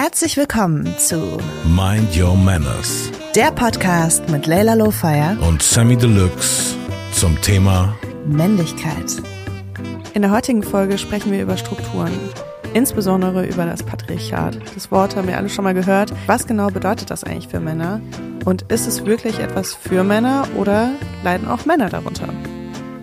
Herzlich willkommen zu Mind Your Manners, der Podcast mit Leila Lowfire und Sammy Deluxe zum Thema Männlichkeit. In der heutigen Folge sprechen wir über Strukturen, insbesondere über das Patriarchat. Das Wort haben wir alle schon mal gehört. Was genau bedeutet das eigentlich für Männer? Und ist es wirklich etwas für Männer oder leiden auch Männer darunter?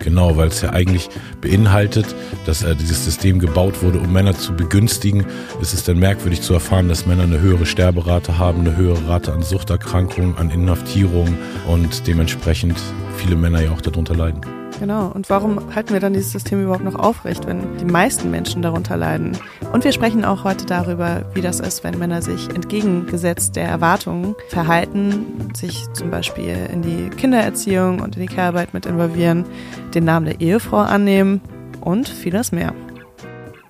Genau, weil es ja eigentlich beinhaltet, dass äh, dieses System gebaut wurde, um Männer zu begünstigen. Ist es dann merkwürdig zu erfahren, dass Männer eine höhere Sterberate haben, eine höhere Rate an Suchterkrankungen, an Inhaftierung und dementsprechend viele Männer ja auch darunter leiden. Genau. Und warum halten wir dann dieses System überhaupt noch aufrecht, wenn die meisten Menschen darunter leiden? Und wir sprechen auch heute darüber, wie das ist, wenn Männer sich entgegengesetzt der Erwartungen verhalten, sich zum Beispiel in die Kindererziehung und in die Care-Arbeit mit involvieren, den Namen der Ehefrau annehmen und vieles mehr.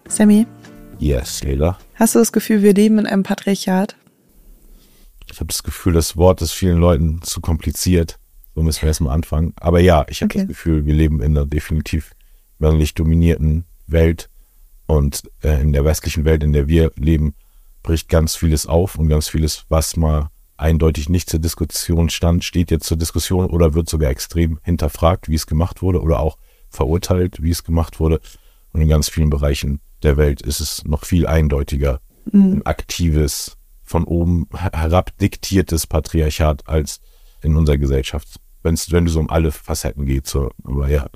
Sammy? Yes, Leila. Hast du das Gefühl, wir leben in einem Patriarchat? Ich habe das Gefühl, das Wort ist vielen Leuten zu kompliziert. So müssen wir erstmal anfangen. Aber ja, ich habe okay. das Gefühl, wir leben in einer definitiv männlich dominierten Welt. Und äh, in der westlichen Welt, in der wir leben, bricht ganz vieles auf und ganz vieles, was mal eindeutig nicht zur Diskussion stand, steht jetzt zur Diskussion oder wird sogar extrem hinterfragt, wie es gemacht wurde oder auch verurteilt, wie es gemacht wurde. Und in ganz vielen Bereichen der Welt ist es noch viel eindeutiger mhm. ein aktives, von oben herab diktiertes Patriarchat als in unserer Gesellschaft wenn's, wenn du so um alle Facetten geht. So. Aber ja,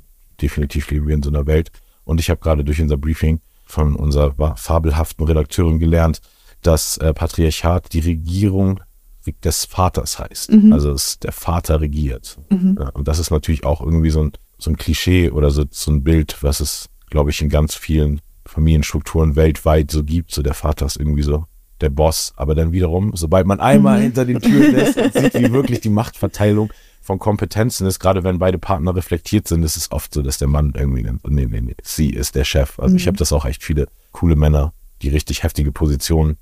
definitiv leben wir in so einer Welt. Und ich habe gerade durch unser Briefing von unserer fabelhaften Redakteurin gelernt, dass äh, Patriarchat die Regierung des Vaters heißt. Mhm. Also es, der Vater regiert. Mhm. Ja, und das ist natürlich auch irgendwie so ein, so ein Klischee oder so, so ein Bild, was es, glaube ich, in ganz vielen Familienstrukturen weltweit so gibt. So der Vater ist irgendwie so der Boss. Aber dann wiederum, sobald man einmal mhm. hinter den Türen lässt und sieht, wie wirklich die Machtverteilung von Kompetenzen ist, gerade wenn beide Partner reflektiert sind, ist es oft so, dass der Mann irgendwie, nee, nee, nee, sie ist der Chef. Also mhm. ich habe das auch echt viele coole Männer, die richtig heftige Positionen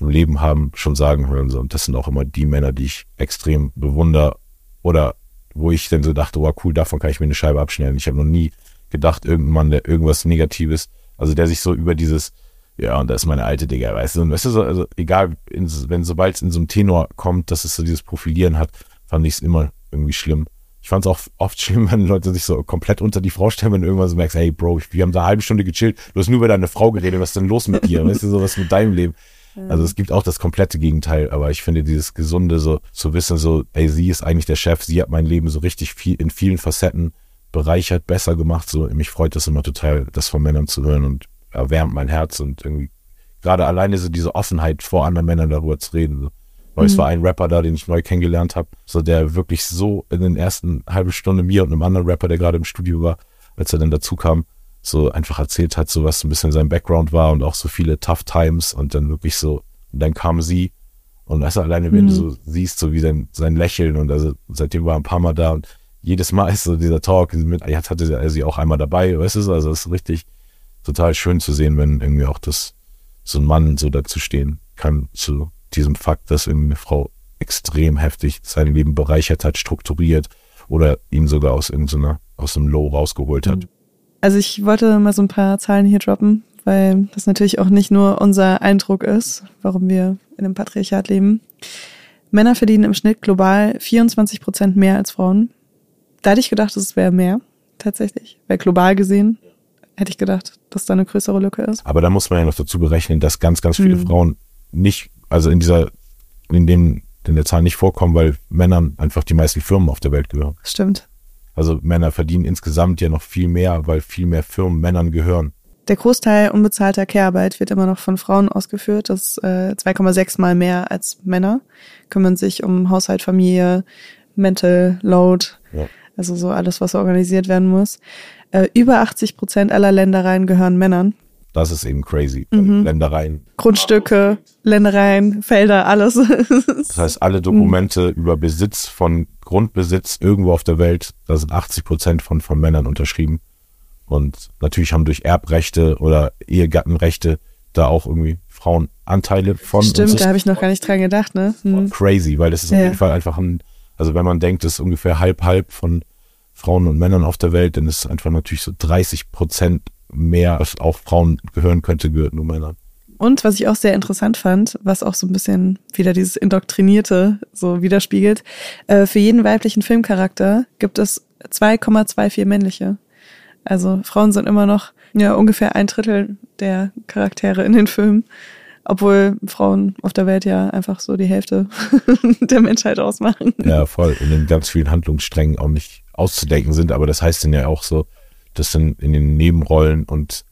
im Leben haben, schon sagen hören. So. Und das sind auch immer die Männer, die ich extrem bewundere oder wo ich dann so dachte, wow, cool, davon kann ich mir eine Scheibe abschneiden. Ich habe noch nie gedacht, irgendein Mann, der irgendwas Negatives, also der sich so über dieses, ja, und da ist meine alte Digga, weißt du, und weißt du, so, also egal, in, wenn sobald es in so einem Tenor kommt, dass es so dieses Profilieren hat, fand ich es immer irgendwie schlimm. Ich fand es auch oft schlimm, wenn Leute sich so komplett unter die Frau stellen, wenn du irgendwann so merkst, hey Bro, wir haben da eine halbe Stunde gechillt, du hast nur über deine Frau geredet, was ist denn los mit dir? weißt du, so was mit deinem Leben? Also es gibt auch das komplette Gegenteil, aber ich finde dieses Gesunde, so zu wissen, so, ey, sie ist eigentlich der Chef, sie hat mein Leben so richtig viel in vielen Facetten bereichert, besser gemacht. So, mich freut das immer total, das von Männern zu hören und erwärmt mein Herz und irgendwie gerade alleine so diese Offenheit vor anderen Männern darüber zu reden. So. Weil mhm. es war ein Rapper da, den ich neu kennengelernt habe, so der wirklich so in den ersten halben Stunde mir und einem anderen Rapper, der gerade im Studio war, als er dann dazu kam, so einfach erzählt hat, so was ein bisschen sein Background war und auch so viele Tough Times und dann wirklich so, und dann kam sie und also alleine, wenn mhm. du so siehst, so wie sein, sein Lächeln und also seitdem war er ein paar Mal da und jedes Mal ist so dieser Talk mit, jetzt hatte er sie auch einmal dabei, weißt du, also es ist richtig total schön zu sehen, wenn irgendwie auch das, so ein Mann so dazu stehen kann, zu diesem Fakt, dass irgendwie eine Frau extrem heftig sein Leben bereichert hat, strukturiert oder ihn sogar aus irgendeiner, aus einem Low rausgeholt hat. Also ich wollte mal so ein paar Zahlen hier droppen, weil das natürlich auch nicht nur unser Eindruck ist, warum wir in einem Patriarchat leben. Männer verdienen im Schnitt global 24 Prozent mehr als Frauen. Da hätte ich gedacht, es wäre mehr, tatsächlich. Weil global gesehen hätte ich gedacht, dass da eine größere Lücke ist. Aber da muss man ja noch dazu berechnen, dass ganz, ganz viele mhm. Frauen nicht also in dieser, in dem, in der Zahl nicht vorkommen, weil Männern einfach die meisten Firmen auf der Welt gehören. Stimmt. Also Männer verdienen insgesamt ja noch viel mehr, weil viel mehr Firmen Männern gehören. Der Großteil unbezahlter Care-Arbeit wird immer noch von Frauen ausgeführt. Das ist äh, 2,6 mal mehr als Männer. Kümmern sich um Haushalt, Familie, Mental Load, ja. also so alles, was organisiert werden muss. Äh, über 80 Prozent aller Ländereien gehören Männern. Das ist eben crazy. Mhm. Ländereien. Grundstücke, Ländereien, Felder, alles. das heißt, alle Dokumente mhm. über Besitz von Grundbesitz irgendwo auf der Welt, da sind 80 Prozent von, von Männern unterschrieben. Und natürlich haben durch Erbrechte oder Ehegattenrechte da auch irgendwie Frauen Anteile von. Stimmt, da habe ich noch gar nicht dran gedacht, ne? Mhm. Crazy, weil das ist ja. auf jeden Fall einfach ein, also wenn man denkt, das ist ungefähr halb halb von Frauen und Männern auf der Welt, dann ist es einfach natürlich so 30 Prozent mehr als auch Frauen gehören könnte, gehört nur Männern. Und was ich auch sehr interessant fand, was auch so ein bisschen wieder dieses Indoktrinierte so widerspiegelt, äh, für jeden weiblichen Filmcharakter gibt es 2,24 männliche. Also Frauen sind immer noch ja ungefähr ein Drittel der Charaktere in den Filmen. Obwohl Frauen auf der Welt ja einfach so die Hälfte der Menschheit ausmachen. Ja, voll. In den ganz vielen Handlungssträngen auch nicht auszudenken sind. Aber das heißt dann ja auch so, dass dann in den Nebenrollen und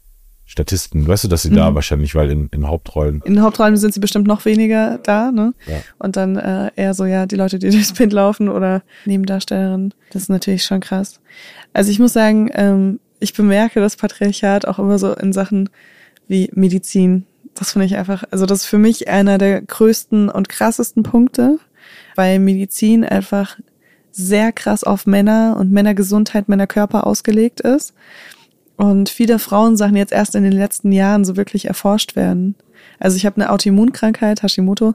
Statisten, weißt du, dass sie mhm. da wahrscheinlich, weil in, in Hauptrollen. In Hauptrollen sind sie bestimmt noch weniger da, ne? Ja. Und dann äh, eher so, ja, die Leute, die durchs Bild laufen oder Nebendarstellerinnen. Das ist natürlich schon krass. Also ich muss sagen, ähm, ich bemerke das Patriarchat auch immer so in Sachen wie Medizin das finde ich einfach, also das ist für mich einer der größten und krassesten Punkte, weil Medizin einfach sehr krass auf Männer und Männergesundheit, Männerkörper ausgelegt ist. Und viele Frauensachen jetzt erst in den letzten Jahren so wirklich erforscht werden. Also ich habe eine Autoimmunkrankheit, Hashimoto.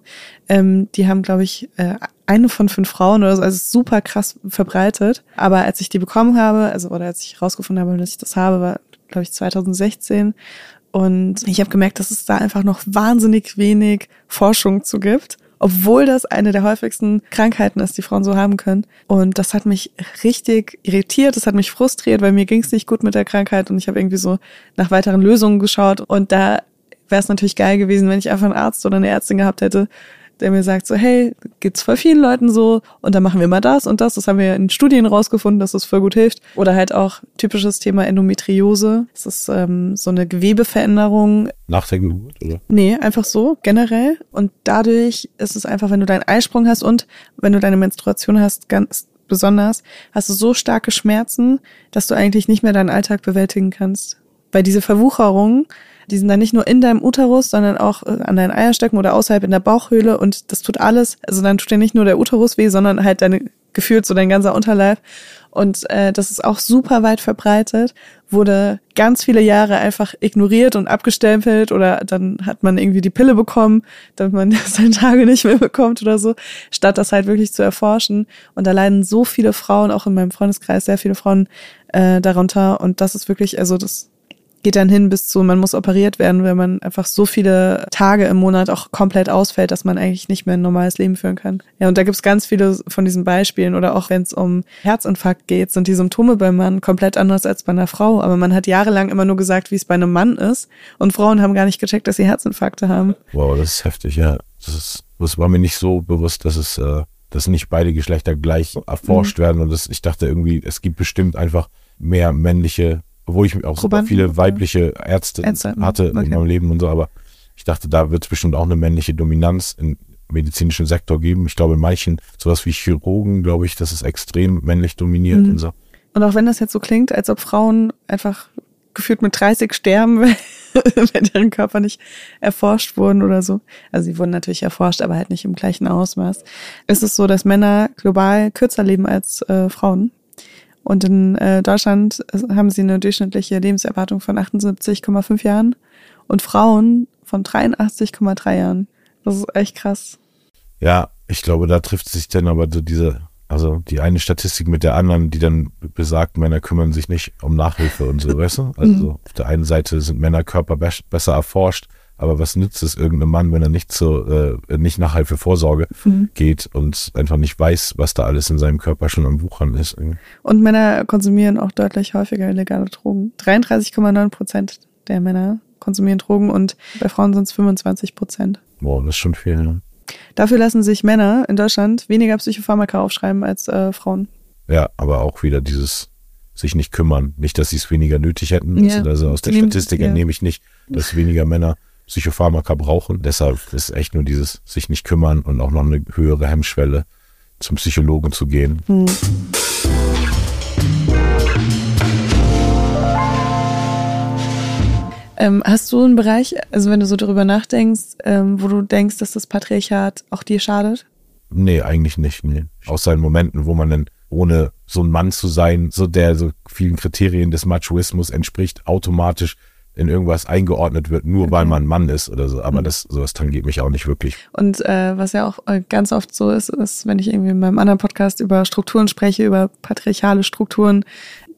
Ähm, die haben, glaube ich, äh, eine von fünf Frauen oder so, also super krass verbreitet. Aber als ich die bekommen habe, also oder als ich herausgefunden habe, dass ich das habe, war, glaube ich, 2016. Und ich habe gemerkt, dass es da einfach noch wahnsinnig wenig Forschung zu gibt, obwohl das eine der häufigsten Krankheiten ist, die Frauen so haben können. Und das hat mich richtig irritiert, das hat mich frustriert, weil mir ging es nicht gut mit der Krankheit und ich habe irgendwie so nach weiteren Lösungen geschaut. Und da wäre es natürlich geil gewesen, wenn ich einfach einen Arzt oder eine Ärztin gehabt hätte, der mir sagt so, hey, geht's voll vielen Leuten so und dann machen wir mal das und das. Das haben wir in Studien rausgefunden, dass das voll gut hilft. Oder halt auch typisches Thema Endometriose. Das ist ähm, so eine Gewebeveränderung. Nach der Geburt, oder? Nee, einfach so, generell. Und dadurch ist es einfach, wenn du deinen Eisprung hast und wenn du deine Menstruation hast, ganz besonders, hast du so starke Schmerzen, dass du eigentlich nicht mehr deinen Alltag bewältigen kannst. Weil diese Verwucherung die sind dann nicht nur in deinem Uterus, sondern auch äh, an deinen Eierstöcken oder außerhalb in der Bauchhöhle und das tut alles. Also dann tut dir nicht nur der Uterus weh, sondern halt deine gefühlt so dein ganzer Unterleib. Und äh, das ist auch super weit verbreitet, wurde ganz viele Jahre einfach ignoriert und abgestempelt oder dann hat man irgendwie die Pille bekommen, damit man seine Tage nicht mehr bekommt oder so, statt das halt wirklich zu erforschen. Und da leiden so viele Frauen, auch in meinem Freundeskreis, sehr viele Frauen äh, darunter. Und das ist wirklich, also das geht dann hin bis zu, man muss operiert werden, wenn man einfach so viele Tage im Monat auch komplett ausfällt, dass man eigentlich nicht mehr ein normales Leben führen kann. Ja, und da gibt's ganz viele von diesen Beispielen oder auch wenn es um Herzinfarkt geht, sind die Symptome beim Mann komplett anders als bei einer Frau. Aber man hat jahrelang immer nur gesagt, wie es bei einem Mann ist und Frauen haben gar nicht gecheckt, dass sie Herzinfarkte haben. Wow, das ist heftig, ja. Das, ist, das war mir nicht so bewusst, dass es äh, dass nicht beide Geschlechter gleich erforscht mhm. werden und das, ich dachte irgendwie, es gibt bestimmt einfach mehr männliche obwohl ich auch super viele weibliche Ärzte, Ärzte hatte okay. in meinem Leben und so, aber ich dachte, da wird es bestimmt auch eine männliche Dominanz im medizinischen Sektor geben. Ich glaube, in manchen, sowas wie Chirurgen, glaube ich, das ist extrem männlich dominiert mhm. und so. Und auch wenn das jetzt so klingt, als ob Frauen einfach gefühlt mit 30 sterben, wenn deren Körper nicht erforscht wurden oder so. Also sie wurden natürlich erforscht, aber halt nicht im gleichen Ausmaß. Ist es so, dass Männer global kürzer leben als äh, Frauen? Und in äh, Deutschland haben sie eine durchschnittliche Lebenserwartung von 78,5 Jahren und Frauen von 83,3 Jahren. Das ist echt krass. Ja, ich glaube, da trifft sich dann aber so diese, also die eine Statistik mit der anderen, die dann besagt, Männer kümmern sich nicht um Nachhilfe und so, weißt du? Also mhm. auf der einen Seite sind Männerkörper besser erforscht aber was nützt es irgendeinem Mann, wenn er nicht zur, äh, nicht nach Vorsorge mhm. geht und einfach nicht weiß, was da alles in seinem Körper schon am Wuchern ist. Und Männer konsumieren auch deutlich häufiger illegale Drogen. 33,9 Prozent der Männer konsumieren Drogen und bei Frauen sind es 25 Prozent. Boah, das ist schon viel. Ne? Dafür lassen sich Männer in Deutschland weniger Psychopharmaka aufschreiben als äh, Frauen. Ja, aber auch wieder dieses sich nicht kümmern. Nicht, dass sie es weniger nötig hätten. Ja. Also aus der Statistik ja. entnehme ich nicht, dass weniger Männer Psychopharmaka brauchen. Deshalb ist echt nur dieses sich nicht kümmern und auch noch eine höhere Hemmschwelle zum Psychologen zu gehen. Hm. Ähm, hast du einen Bereich, also wenn du so darüber nachdenkst, ähm, wo du denkst, dass das Patriarchat auch dir schadet? Nee, eigentlich nicht. Nee. Außer in Momenten, wo man dann ohne so ein Mann zu sein, so der so vielen Kriterien des Machoismus entspricht, automatisch in irgendwas eingeordnet wird, nur okay. weil man Mann ist oder so. Aber mhm. das sowas tangiert mich auch nicht wirklich. Und äh, was ja auch äh, ganz oft so ist, ist, wenn ich irgendwie in meinem anderen Podcast über Strukturen spreche, über patriarchale Strukturen,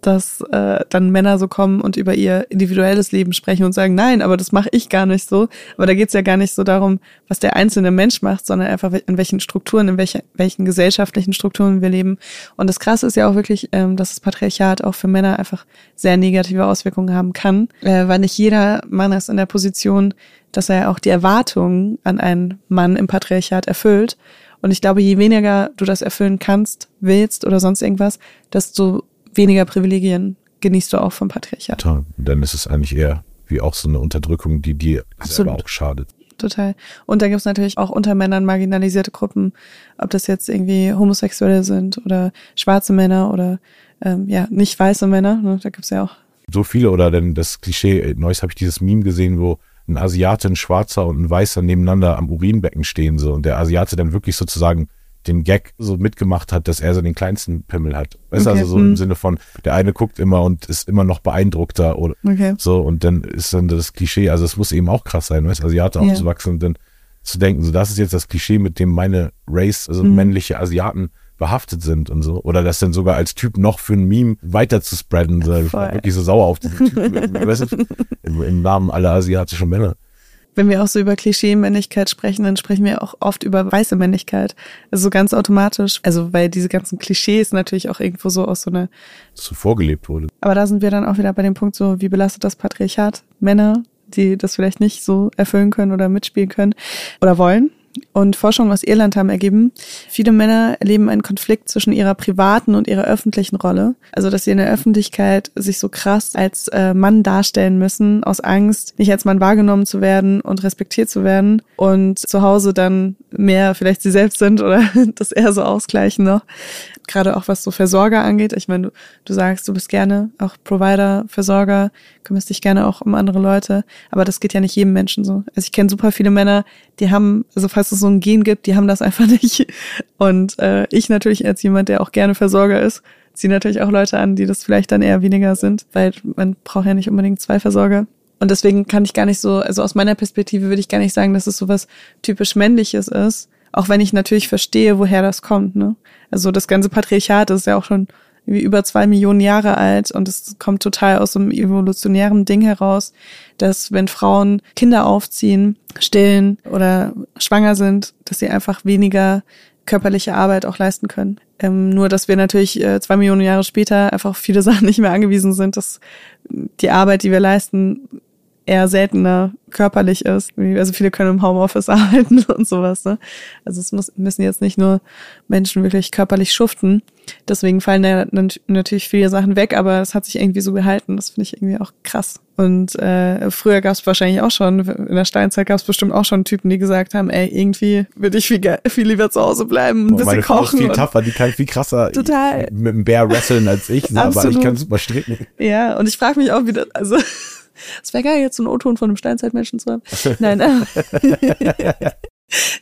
dass äh, dann Männer so kommen und über ihr individuelles Leben sprechen und sagen, nein, aber das mache ich gar nicht so. Aber da geht's ja gar nicht so darum, was der einzelne Mensch macht, sondern einfach in welchen Strukturen, in welche, welchen gesellschaftlichen Strukturen wir leben. Und das Krasse ist ja auch wirklich, ähm, dass das Patriarchat auch für Männer einfach sehr negative Auswirkungen haben kann, äh, weil nicht jeder Mann ist in der Position, dass er auch die Erwartungen an einen Mann im Patriarchat erfüllt. Und ich glaube, je weniger du das erfüllen kannst, willst oder sonst irgendwas, desto weniger Privilegien genießt du auch vom Patriarchat. Total. Dann ist es eigentlich eher wie auch so eine Unterdrückung, die dir Absolut. selber auch schadet. Total. Und da gibt es natürlich auch unter Männern marginalisierte Gruppen, ob das jetzt irgendwie Homosexuelle sind oder schwarze Männer oder ähm, ja, nicht weiße Männer. Ne? Da gibt es ja auch. So viele oder denn das Klischee, neues habe ich dieses Meme gesehen, wo ein Asiate, ein Schwarzer und ein Weißer nebeneinander am Urinbecken stehen so und der Asiate dann wirklich sozusagen den Gag so mitgemacht hat, dass er so den kleinsten Pimmel hat. Weißt okay. also so hm. im Sinne von, der eine guckt immer und ist immer noch beeindruckter oder okay. so und dann ist dann das Klischee, also es muss eben auch krass sein, weißt Asiate ja. aufzuwachsen und dann zu denken, so das ist jetzt das Klischee, mit dem meine Race, also mhm. männliche Asiaten behaftet sind und so. Oder das dann sogar als Typ noch für ein Meme weiter zu spreaden. So. Ich war wirklich so sauer auf diesen Typen. weißt du, im, im Namen aller asiatischen Männer wenn wir auch so über Klischee-Männlichkeit sprechen, dann sprechen wir auch oft über weiße Männlichkeit. Also so ganz automatisch. Also weil diese ganzen Klischees natürlich auch irgendwo so aus so einer so vorgelebt wurde. Aber da sind wir dann auch wieder bei dem Punkt so, wie belastet das Patriarchat Männer, die das vielleicht nicht so erfüllen können oder mitspielen können oder wollen. Und Forschungen aus Irland haben ergeben, viele Männer erleben einen Konflikt zwischen ihrer privaten und ihrer öffentlichen Rolle. Also, dass sie in der Öffentlichkeit sich so krass als äh, Mann darstellen müssen, aus Angst, nicht als Mann wahrgenommen zu werden und respektiert zu werden. Und zu Hause dann mehr vielleicht sie selbst sind oder das eher so ausgleichen noch gerade auch was so Versorger angeht. Ich meine, du, du sagst, du bist gerne auch Provider, Versorger, kümmerst dich gerne auch um andere Leute, aber das geht ja nicht jedem Menschen so. Also ich kenne super viele Männer, die haben, also falls es so ein Gen gibt, die haben das einfach nicht. Und äh, ich natürlich als jemand, der auch gerne Versorger ist, ziehe natürlich auch Leute an, die das vielleicht dann eher weniger sind, weil man braucht ja nicht unbedingt zwei Versorger. Und deswegen kann ich gar nicht so, also aus meiner Perspektive würde ich gar nicht sagen, dass es so was typisch Männliches ist, auch wenn ich natürlich verstehe, woher das kommt. Ne? Also das ganze Patriarchat ist ja auch schon über zwei Millionen Jahre alt und es kommt total aus einem evolutionären Ding heraus, dass wenn Frauen Kinder aufziehen, stillen oder schwanger sind, dass sie einfach weniger körperliche Arbeit auch leisten können. Ähm, nur, dass wir natürlich äh, zwei Millionen Jahre später einfach viele Sachen nicht mehr angewiesen sind, dass die Arbeit, die wir leisten, eher seltener körperlich ist. Also viele können im Homeoffice arbeiten und sowas. Ne? Also es muss, müssen jetzt nicht nur Menschen wirklich körperlich schuften. Deswegen fallen da natürlich viele Sachen weg, aber es hat sich irgendwie so gehalten. Das finde ich irgendwie auch krass. Und äh, früher gab es wahrscheinlich auch schon, in der Steinzeit gab es bestimmt auch schon Typen, die gesagt haben, ey, irgendwie würde ich viel, viel lieber zu Hause bleiben, ein bisschen meine kochen. Frau ist viel tougher, die kann viel krasser total. mit dem Bär wresteln als ich, ne? aber ich kann super stricken. Ja, und ich frage mich auch wieder, also es wäre geil, jetzt so einen O-Ton von einem Steinzeitmenschen zu haben. Nein.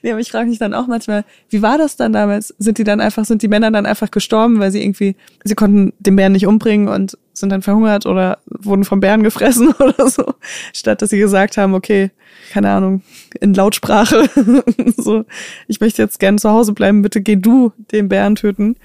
Nee, aber ich frage mich dann auch manchmal, wie war das dann damals? Sind die dann einfach, sind die Männer dann einfach gestorben, weil sie irgendwie, sie konnten den Bären nicht umbringen und sind dann verhungert oder wurden vom Bären gefressen oder so, statt dass sie gesagt haben, okay, keine Ahnung, in Lautsprache, so, ich möchte jetzt gerne zu Hause bleiben, bitte geh du den Bären töten.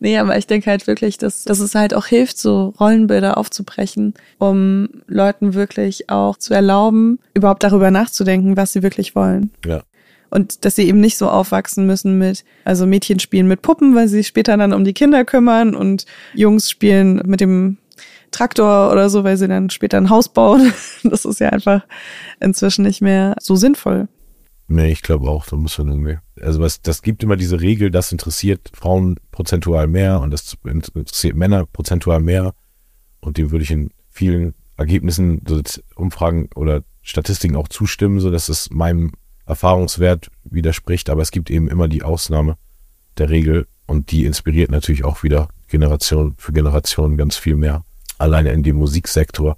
Nee, aber ich denke halt wirklich, dass, dass es halt auch hilft, so Rollenbilder aufzubrechen, um Leuten wirklich auch zu erlauben, überhaupt darüber nachzudenken, was sie wirklich wollen. Ja. Und dass sie eben nicht so aufwachsen müssen mit, also Mädchen spielen mit Puppen, weil sie sich später dann um die Kinder kümmern und Jungs spielen mit dem Traktor oder so, weil sie dann später ein Haus bauen. Das ist ja einfach inzwischen nicht mehr so sinnvoll. Nee, ich glaube auch, da muss man irgendwie. Also was, das gibt immer diese Regel, das interessiert Frauen prozentual mehr und das interessiert Männer prozentual mehr. Und dem würde ich in vielen Ergebnissen, Umfragen oder Statistiken auch zustimmen, so dass es meinem Erfahrungswert widerspricht. Aber es gibt eben immer die Ausnahme der Regel und die inspiriert natürlich auch wieder Generation für Generation ganz viel mehr. Alleine in dem Musiksektor,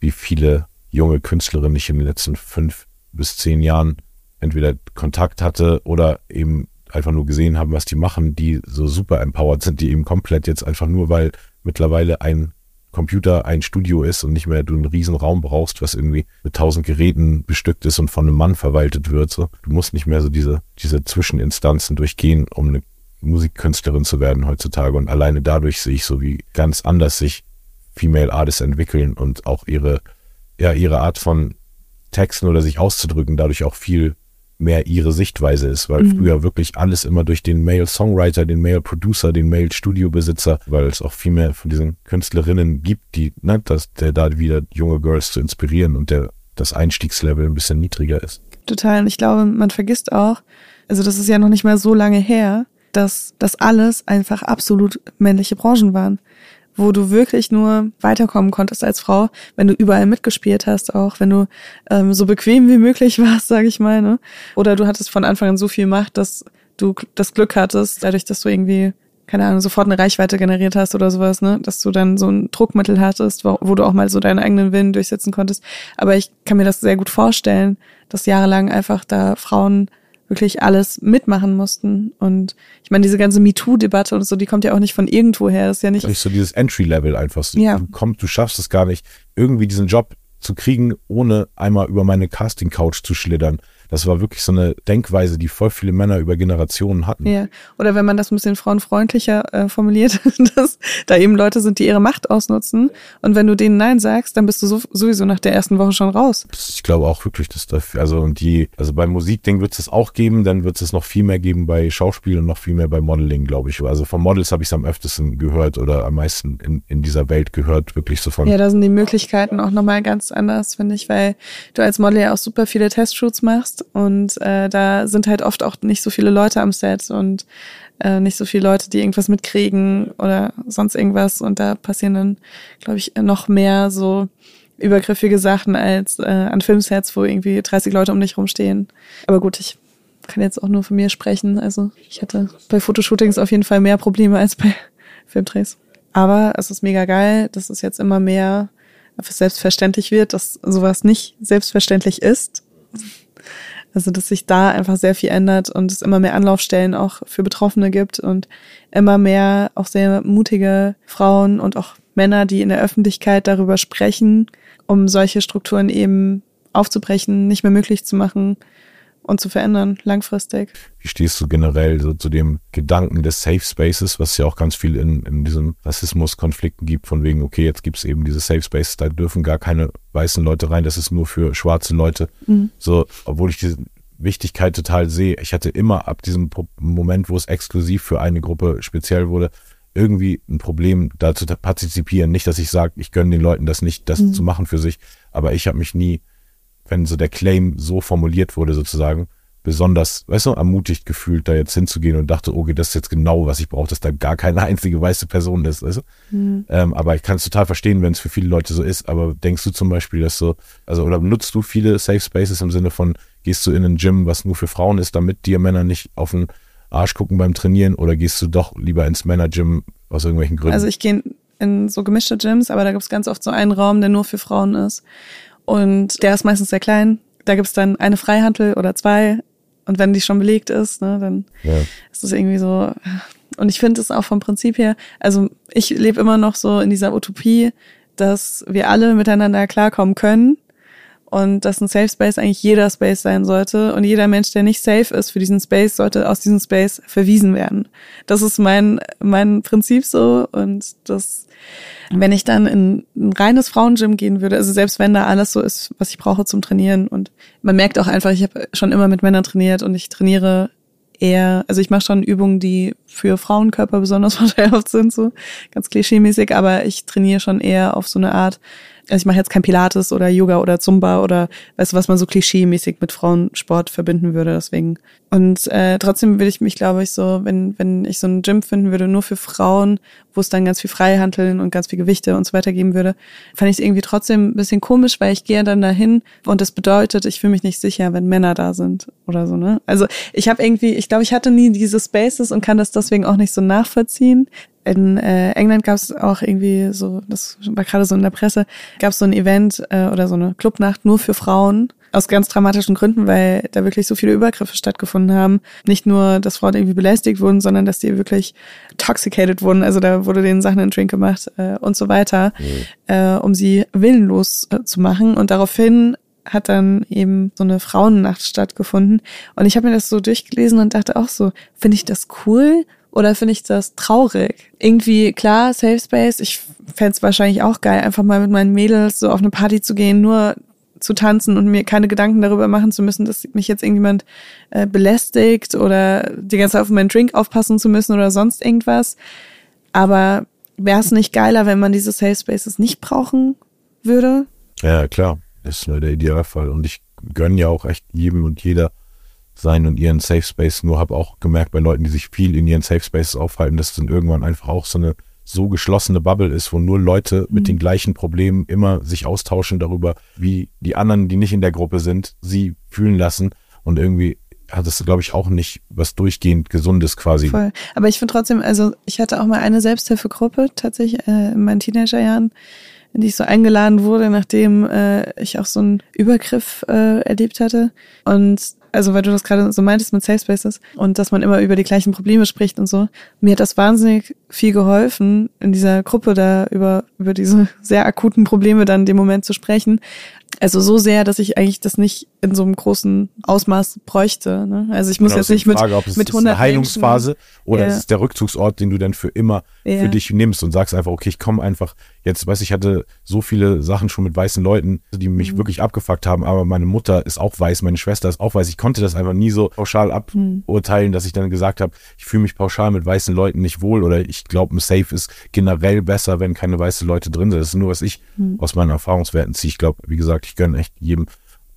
wie viele junge Künstlerinnen ich in den letzten fünf bis zehn Jahren entweder Kontakt hatte oder eben einfach nur gesehen haben, was die machen, die so super empowered sind, die eben komplett jetzt einfach nur, weil mittlerweile ein Computer ein Studio ist und nicht mehr du einen riesen Raum brauchst, was irgendwie mit tausend Geräten bestückt ist und von einem Mann verwaltet wird. So. Du musst nicht mehr so diese, diese Zwischeninstanzen durchgehen, um eine Musikkünstlerin zu werden heutzutage. Und alleine dadurch sehe ich so, wie ganz anders sich Female Artists entwickeln und auch ihre, ja, ihre Art von Texten oder sich auszudrücken dadurch auch viel mehr ihre Sichtweise ist, weil mhm. früher wirklich alles immer durch den Male Songwriter, den Male Producer, den Male Studiobesitzer, weil es auch viel mehr von diesen Künstlerinnen gibt, die, ne, dass der da wieder junge Girls zu inspirieren und der das Einstiegslevel ein bisschen niedriger ist. Total. Und ich glaube, man vergisst auch, also das ist ja noch nicht mal so lange her, dass das alles einfach absolut männliche Branchen waren wo du wirklich nur weiterkommen konntest als Frau, wenn du überall mitgespielt hast, auch wenn du ähm, so bequem wie möglich warst, sage ich mal. Ne? Oder du hattest von Anfang an so viel Macht, dass du das Glück hattest, dadurch, dass du irgendwie keine Ahnung, sofort eine Reichweite generiert hast oder sowas, ne, dass du dann so ein Druckmittel hattest, wo, wo, du auch mal so deinen eigenen Willen durchsetzen konntest. Aber ich kann mir das sehr gut vorstellen, dass jahrelang einfach da Frauen wirklich alles mitmachen mussten. Und ich meine, diese ganze MeToo-Debatte und so, die kommt ja auch nicht von irgendwo her. Das ist ja nicht. Nicht so dieses Entry-Level einfach. So, ja. Du kommst, du schaffst es gar nicht, irgendwie diesen Job zu kriegen, ohne einmal über meine Casting-Couch zu schlittern. Das war wirklich so eine Denkweise, die voll viele Männer über Generationen hatten. Ja, oder wenn man das ein bisschen frauenfreundlicher äh, formuliert, dass da eben Leute sind, die ihre Macht ausnutzen. Und wenn du denen Nein sagst, dann bist du so, sowieso nach der ersten Woche schon raus. Ich glaube auch wirklich, dass da, also und die, also beim Musikding wird es das auch geben, dann wird es noch viel mehr geben bei Schauspiel und noch viel mehr bei Modeling, glaube ich. Also von Models habe ich es am öftesten gehört oder am meisten in, in dieser Welt gehört, wirklich so von. Ja, da sind die Möglichkeiten auch nochmal ganz anders, finde ich, weil du als Model ja auch super viele Testshoots machst und äh, da sind halt oft auch nicht so viele Leute am Set und äh, nicht so viele Leute, die irgendwas mitkriegen oder sonst irgendwas und da passieren dann, glaube ich, noch mehr so übergriffige Sachen als äh, an Filmsets, wo irgendwie 30 Leute um dich rumstehen. Aber gut, ich kann jetzt auch nur von mir sprechen. Also ich hatte bei Fotoshootings auf jeden Fall mehr Probleme als bei Filmdrehs. Aber es ist mega geil, dass es jetzt immer mehr selbstverständlich wird, dass sowas nicht selbstverständlich ist. Also, dass sich da einfach sehr viel ändert und es immer mehr Anlaufstellen auch für Betroffene gibt und immer mehr auch sehr mutige Frauen und auch Männer, die in der Öffentlichkeit darüber sprechen, um solche Strukturen eben aufzubrechen, nicht mehr möglich zu machen und zu verändern, langfristig. Wie stehst du generell so zu dem Gedanken des Safe Spaces, was ja auch ganz viel in, in diesen Rassismuskonflikten gibt, von wegen, okay, jetzt gibt es eben diese Safe Spaces, da dürfen gar keine weißen Leute rein, das ist nur für schwarze Leute. Mhm. So, obwohl ich diese Wichtigkeit total sehe. Ich hatte immer ab diesem Moment, wo es exklusiv für eine Gruppe speziell wurde, irgendwie ein Problem, da zu partizipieren. Nicht, dass ich sage, ich gönne den Leuten das nicht, das mhm. zu machen für sich, aber ich habe mich nie wenn so der Claim so formuliert wurde sozusagen, besonders, weißt du, ermutigt gefühlt, da jetzt hinzugehen und dachte, okay, das ist jetzt genau, was ich brauche, dass da gar keine einzige weiße Person ist, weißt du? Mhm. Ähm, aber ich kann es total verstehen, wenn es für viele Leute so ist, aber denkst du zum Beispiel, dass so, also, oder nutzt du viele Safe Spaces im Sinne von, gehst du in ein Gym, was nur für Frauen ist, damit dir Männer nicht auf den Arsch gucken beim Trainieren, oder gehst du doch lieber ins Männergym aus irgendwelchen Gründen? Also ich gehe in so gemischte Gyms, aber da gibt es ganz oft so einen Raum, der nur für Frauen ist. Und der ist meistens sehr klein. Da gibt's dann eine Freihandel oder zwei. Und wenn die schon belegt ist, ne, dann ja. ist es irgendwie so. Und ich finde es auch vom Prinzip her, also ich lebe immer noch so in dieser Utopie, dass wir alle miteinander klarkommen können und dass ein Safe Space eigentlich jeder Space sein sollte. Und jeder Mensch, der nicht safe ist für diesen Space, sollte aus diesem Space verwiesen werden. Das ist mein mein Prinzip so. Und das wenn ich dann in ein reines Frauengym gehen würde, also selbst wenn da alles so ist, was ich brauche zum Trainieren. Und man merkt auch einfach, ich habe schon immer mit Männern trainiert und ich trainiere eher, also ich mache schon Übungen, die für Frauenkörper besonders vorteilhaft sind, so ganz klischeemäßig, aber ich trainiere schon eher auf so eine Art, also ich mache jetzt kein Pilates oder Yoga oder Zumba oder weißt du, was man so klischeemäßig mit Frauensport verbinden würde, deswegen. Und äh, trotzdem würde ich mich, glaube ich, so, wenn, wenn ich so ein Gym finden würde, nur für Frauen, wo es dann ganz viel Freihandeln und ganz viel Gewichte und so weiter geben würde, fand ich es irgendwie trotzdem ein bisschen komisch, weil ich gehe dann dahin und das bedeutet, ich fühle mich nicht sicher, wenn Männer da sind oder so, ne? Also ich habe irgendwie, ich glaube, ich hatte nie diese Spaces und kann das deswegen auch nicht so nachvollziehen in äh, England gab es auch irgendwie so, das war gerade so in der Presse, gab es so ein Event äh, oder so eine Clubnacht nur für Frauen. Aus ganz dramatischen Gründen, weil da wirklich so viele Übergriffe stattgefunden haben. Nicht nur, dass Frauen irgendwie belästigt wurden, sondern dass die wirklich toxicated wurden. Also da wurde denen Sachen in den Drink gemacht äh, und so weiter, mhm. äh, um sie willenlos äh, zu machen. Und daraufhin hat dann eben so eine Frauennacht stattgefunden. Und ich habe mir das so durchgelesen und dachte auch so, finde ich das cool oder finde ich das traurig? Irgendwie, klar, Safe Space, ich fände es wahrscheinlich auch geil, einfach mal mit meinen Mädels so auf eine Party zu gehen, nur zu tanzen und mir keine Gedanken darüber machen zu müssen, dass mich jetzt irgendjemand äh, belästigt oder die ganze Zeit auf meinen Drink aufpassen zu müssen oder sonst irgendwas. Aber wäre es nicht geiler, wenn man diese Safe Spaces nicht brauchen würde? Ja, klar. Das ist nur der Idealfall. Und ich gönne ja auch echt jedem und jeder sein und ihren Safe Space. Nur habe auch gemerkt bei Leuten, die sich viel in ihren Safe Spaces aufhalten, dass es dann irgendwann einfach auch so eine so geschlossene Bubble ist, wo nur Leute mhm. mit den gleichen Problemen immer sich austauschen darüber, wie die anderen, die nicht in der Gruppe sind, sie fühlen lassen. Und irgendwie hat es, glaube ich, auch nicht was durchgehend Gesundes quasi. Voll. Aber ich finde trotzdem, also ich hatte auch mal eine Selbsthilfegruppe tatsächlich äh, in meinen Teenagerjahren, in die ich so eingeladen wurde, nachdem äh, ich auch so einen Übergriff äh, erlebt hatte. Und also weil du das gerade so meintest mit Safe Spaces und dass man immer über die gleichen Probleme spricht und so. Mir hat das wahnsinnig viel geholfen, in dieser Gruppe da über, über diese sehr akuten Probleme dann in dem Moment zu sprechen. Also so sehr, dass ich eigentlich das nicht in so einem großen Ausmaß bräuchte. Ne? Also ich muss genau, jetzt nicht Frage, mit, ob es mit 100 ist eine Heilungsphase Menschen, oder ja. es ist der Rückzugsort, den du dann für immer Ja. für dich nimmst und sagst einfach, okay, ich komme einfach jetzt, weiß ich, hatte so viele Sachen schon mit weißen Leuten, die mich Mhm. wirklich abgefuckt haben, aber meine Mutter ist auch weiß, meine Schwester ist auch weiß. Ich konnte das einfach nie so pauschal aburteilen, dass ich dann gesagt habe, ich fühle mich pauschal mit weißen Leuten nicht wohl oder ich glaube, ein Safe ist generell besser, wenn keine weißen Leute drin sind. Das ist nur, was ich Mhm. aus meinen Erfahrungswerten ziehe. Ich glaube, wie gesagt, ich gönne echt jedem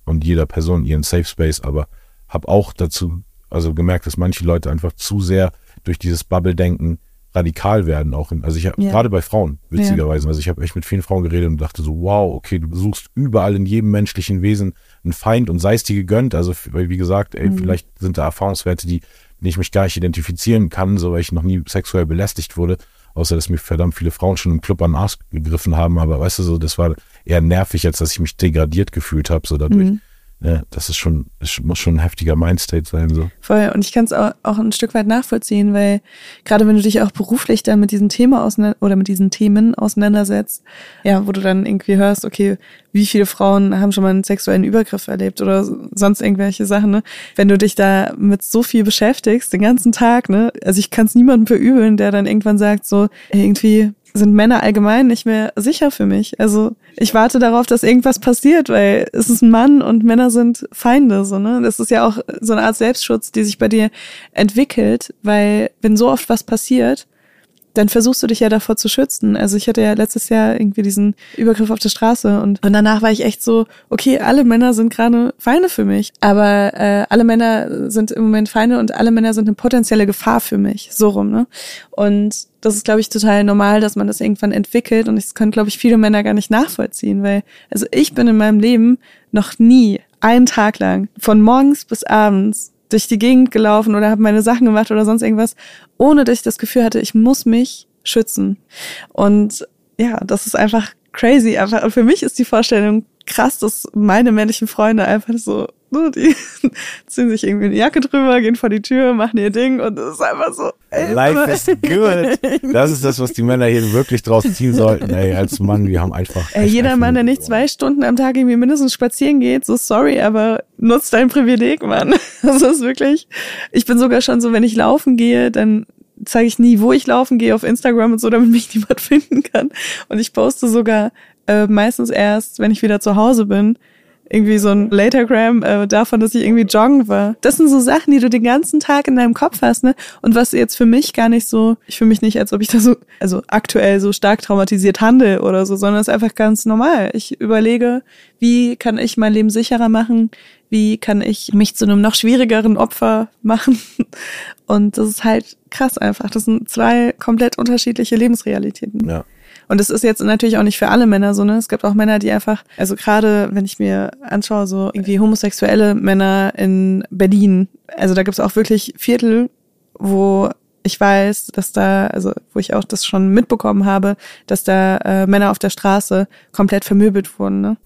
und jeder Person ihren Safe Space, aber habe auch dazu, also gemerkt, dass manche Leute einfach zu sehr durch dieses Bubble-Denken radikal werden auch in, also ich habe Ja. gerade bei Frauen witzigerweise, also ich habe echt mit vielen Frauen geredet und dachte so, wow, okay, du suchst überall in jedem menschlichen Wesen einen Feind und sei es dir gegönnt, also wie gesagt, ey, vielleicht sind da Erfahrungswerte, die die ich mich gar nicht identifizieren kann, so weil ich noch nie sexuell belästigt wurde, außer dass mir verdammt viele Frauen schon im Club an den Arsch gegriffen haben, aber weißt du so, das war eher nervig, als dass ich mich degradiert gefühlt habe, so dadurch. Ja, das ist schon, es muss schon ein heftiger Mindstate sein, so. Voll. Und ich kann es auch, auch ein Stück weit nachvollziehen, weil gerade wenn du dich auch beruflich dann mit diesem Thema auseinander oder mit diesen Themen auseinandersetzt, ja, wo du dann irgendwie hörst, okay, wie viele Frauen haben schon mal einen sexuellen Übergriff erlebt oder sonst irgendwelche Sachen, ne? Wenn du dich da mit so viel beschäftigst, den ganzen Tag, ne? Also ich kann es niemandem verübeln, der dann irgendwann sagt, so, irgendwie sind Männer allgemein nicht mehr sicher für mich. Also ich warte darauf, dass irgendwas passiert, weil es ist ein Mann und Männer sind Feinde, so, ne? Das ist ja auch so eine Art Selbstschutz, die sich bei dir entwickelt, weil wenn so oft was passiert, dann versuchst du dich ja davor zu schützen. Also ich hatte ja letztes Jahr irgendwie diesen Übergriff auf der Straße und, und danach war ich echt so, okay, alle Männer sind gerade Feinde für mich, aber äh, alle Männer sind im Moment Feinde und alle Männer sind eine potenzielle Gefahr für mich, so rum, ne? Und das ist, glaube ich, total normal, dass man das irgendwann entwickelt und das können, glaube ich, viele Männer gar nicht nachvollziehen, weil, also ich bin in meinem Leben noch nie einen Tag lang von morgens bis abends durch die Gegend gelaufen oder habe meine Sachen gemacht oder sonst irgendwas, ohne dass ich das Gefühl hatte, ich muss mich schützen. Und ja, das ist einfach crazy. Einfach, und für mich ist die Vorstellung krass, dass meine männlichen Freunde einfach so, so die ziehen sich irgendwie eine Jacke drüber, gehen vor die Tür, machen ihr Ding und es ist einfach so. Ey, Life is good. Das ist das, was die Männer hier wirklich draus ziehen sollten. Ey, als Mann, wir haben einfach. Ey, jeder Mann, der nicht zwei Stunden am Tag irgendwie mindestens spazieren geht, so sorry, aber nutzt dein Privileg, Mann. Das ist wirklich, ich bin sogar schon so, wenn ich laufen gehe, dann zeige ich nie, wo ich laufen gehe auf Instagram und so, damit mich niemand finden kann. Und ich poste sogar äh, meistens erst, wenn ich wieder zu Hause bin, irgendwie so ein Latergram äh, davon, dass ich irgendwie joggen war. Das sind so Sachen, die du den ganzen Tag in deinem Kopf hast, ne? Und was jetzt für mich gar nicht so, ich fühle mich nicht, als ob ich da so, also aktuell so stark traumatisiert handle oder so, sondern es ist einfach ganz normal. Ich überlege, wie kann ich mein Leben sicherer machen? Wie kann ich mich zu einem noch schwierigeren Opfer machen? Und das ist halt krass einfach. Das sind zwei komplett unterschiedliche Lebensrealitäten. Ja. Und es ist jetzt natürlich auch nicht für alle Männer so, ne? Es gibt auch Männer, die einfach, also gerade wenn ich mir anschaue, so irgendwie homosexuelle Männer in Berlin, also da gibt es auch wirklich Viertel, wo ich weiß, dass da, also wo ich auch das schon mitbekommen habe, dass da äh, Männer auf der Straße komplett vermöbelt wurden, ne?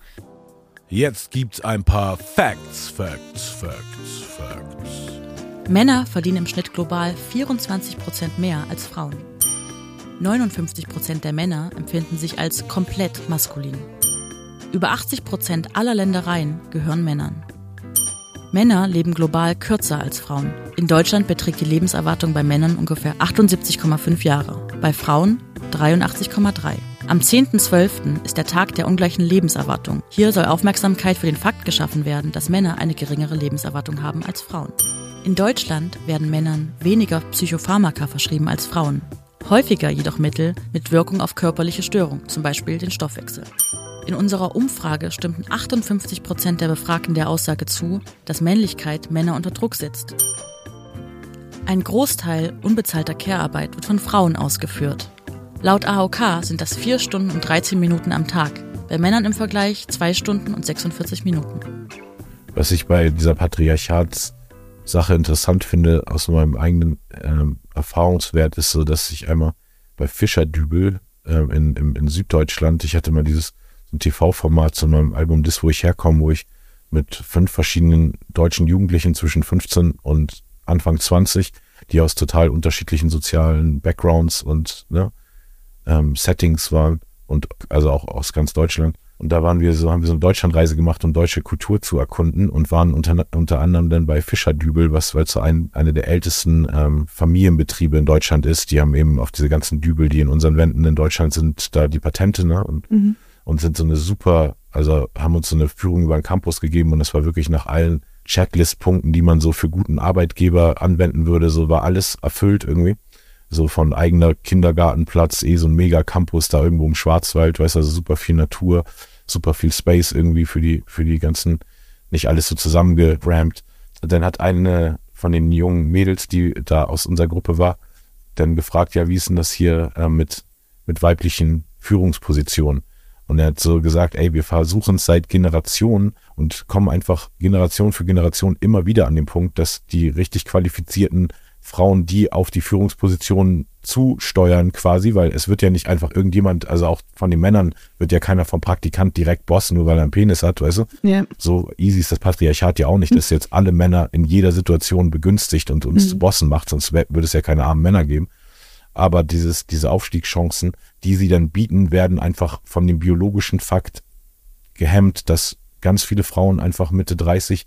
Jetzt gibt's ein paar Facts, Facts, Facts, Facts. Männer verdienen im Schnitt global 24 Prozent mehr als Frauen. 59 Prozent der Männer empfinden sich als komplett maskulin. Über 80 Prozent aller Ländereien gehören Männern. Männer leben global kürzer als Frauen. In Deutschland beträgt die Lebenserwartung bei Männern ungefähr 78,5 Jahre, bei Frauen 83,3. Am 10.12. ist der Tag der ungleichen Lebenserwartung. Hier soll Aufmerksamkeit für den Fakt geschaffen werden, dass Männer eine geringere Lebenserwartung haben als Frauen. In Deutschland werden Männern weniger Psychopharmaka verschrieben als Frauen. Häufiger jedoch Mittel mit Wirkung auf körperliche Störungen, zum Beispiel den Stoffwechsel. In unserer Umfrage stimmten 58 Prozent der Befragten der Aussage zu, dass Männlichkeit Männer unter Druck setzt. Ein Großteil unbezahlter Care-Arbeit wird von Frauen ausgeführt. Laut AOK sind das 4 Stunden und 13 Minuten am Tag, bei Männern im Vergleich 2 Stunden und 46 Minuten. Was ich bei dieser Patriarchatssache interessant finde, aus meinem eigenen ähm, Erfahrungswert, ist so, dass ich einmal bei Fischerdübel ähm, in, in, in Süddeutschland, ich hatte mal dieses ein TV-Format zu meinem Album Das, wo ich herkomme, wo ich mit fünf verschiedenen deutschen Jugendlichen zwischen 15 und Anfang 20, die aus total unterschiedlichen sozialen Backgrounds und ne, ähm, Settings waren und also auch aus ganz Deutschland. Und da waren wir so, haben wir so eine Deutschlandreise gemacht, um deutsche Kultur zu erkunden und waren unter, unter anderem dann bei Fischerdübel, was weil so ein, eine der ältesten ähm, Familienbetriebe in Deutschland ist. Die haben eben auf diese ganzen Dübel, die in unseren Wänden in Deutschland sind, da die Patente, ne? Und mhm und sind so eine super, also haben uns so eine Führung über den Campus gegeben und es war wirklich nach allen Checklist-Punkten, die man so für guten Arbeitgeber anwenden würde, so war alles erfüllt irgendwie. So von eigener Kindergartenplatz, eh so ein Mega-Campus da irgendwo im Schwarzwald, weißt also super viel Natur, super viel Space irgendwie für die, für die ganzen, nicht alles so zusammengerampt. Dann hat eine von den jungen Mädels, die da aus unserer Gruppe war, dann gefragt, ja, wie ist denn das hier äh, mit, mit weiblichen Führungspositionen? Und er hat so gesagt, ey, wir versuchen es seit Generationen und kommen einfach Generation für Generation immer wieder an den Punkt, dass die richtig qualifizierten Frauen, die auf die Führungspositionen zusteuern quasi, weil es wird ja nicht einfach irgendjemand, also auch von den Männern wird ja keiner vom Praktikant direkt Boss, nur weil er einen Penis hat, weißt du? Ja. So easy ist das Patriarchat ja auch nicht, dass jetzt alle Männer in jeder Situation begünstigt und uns mhm. zu Bossen macht, sonst würde es ja keine armen Männer geben aber dieses, diese Aufstiegschancen, die sie dann bieten, werden einfach von dem biologischen Fakt gehemmt, dass ganz viele Frauen einfach Mitte 30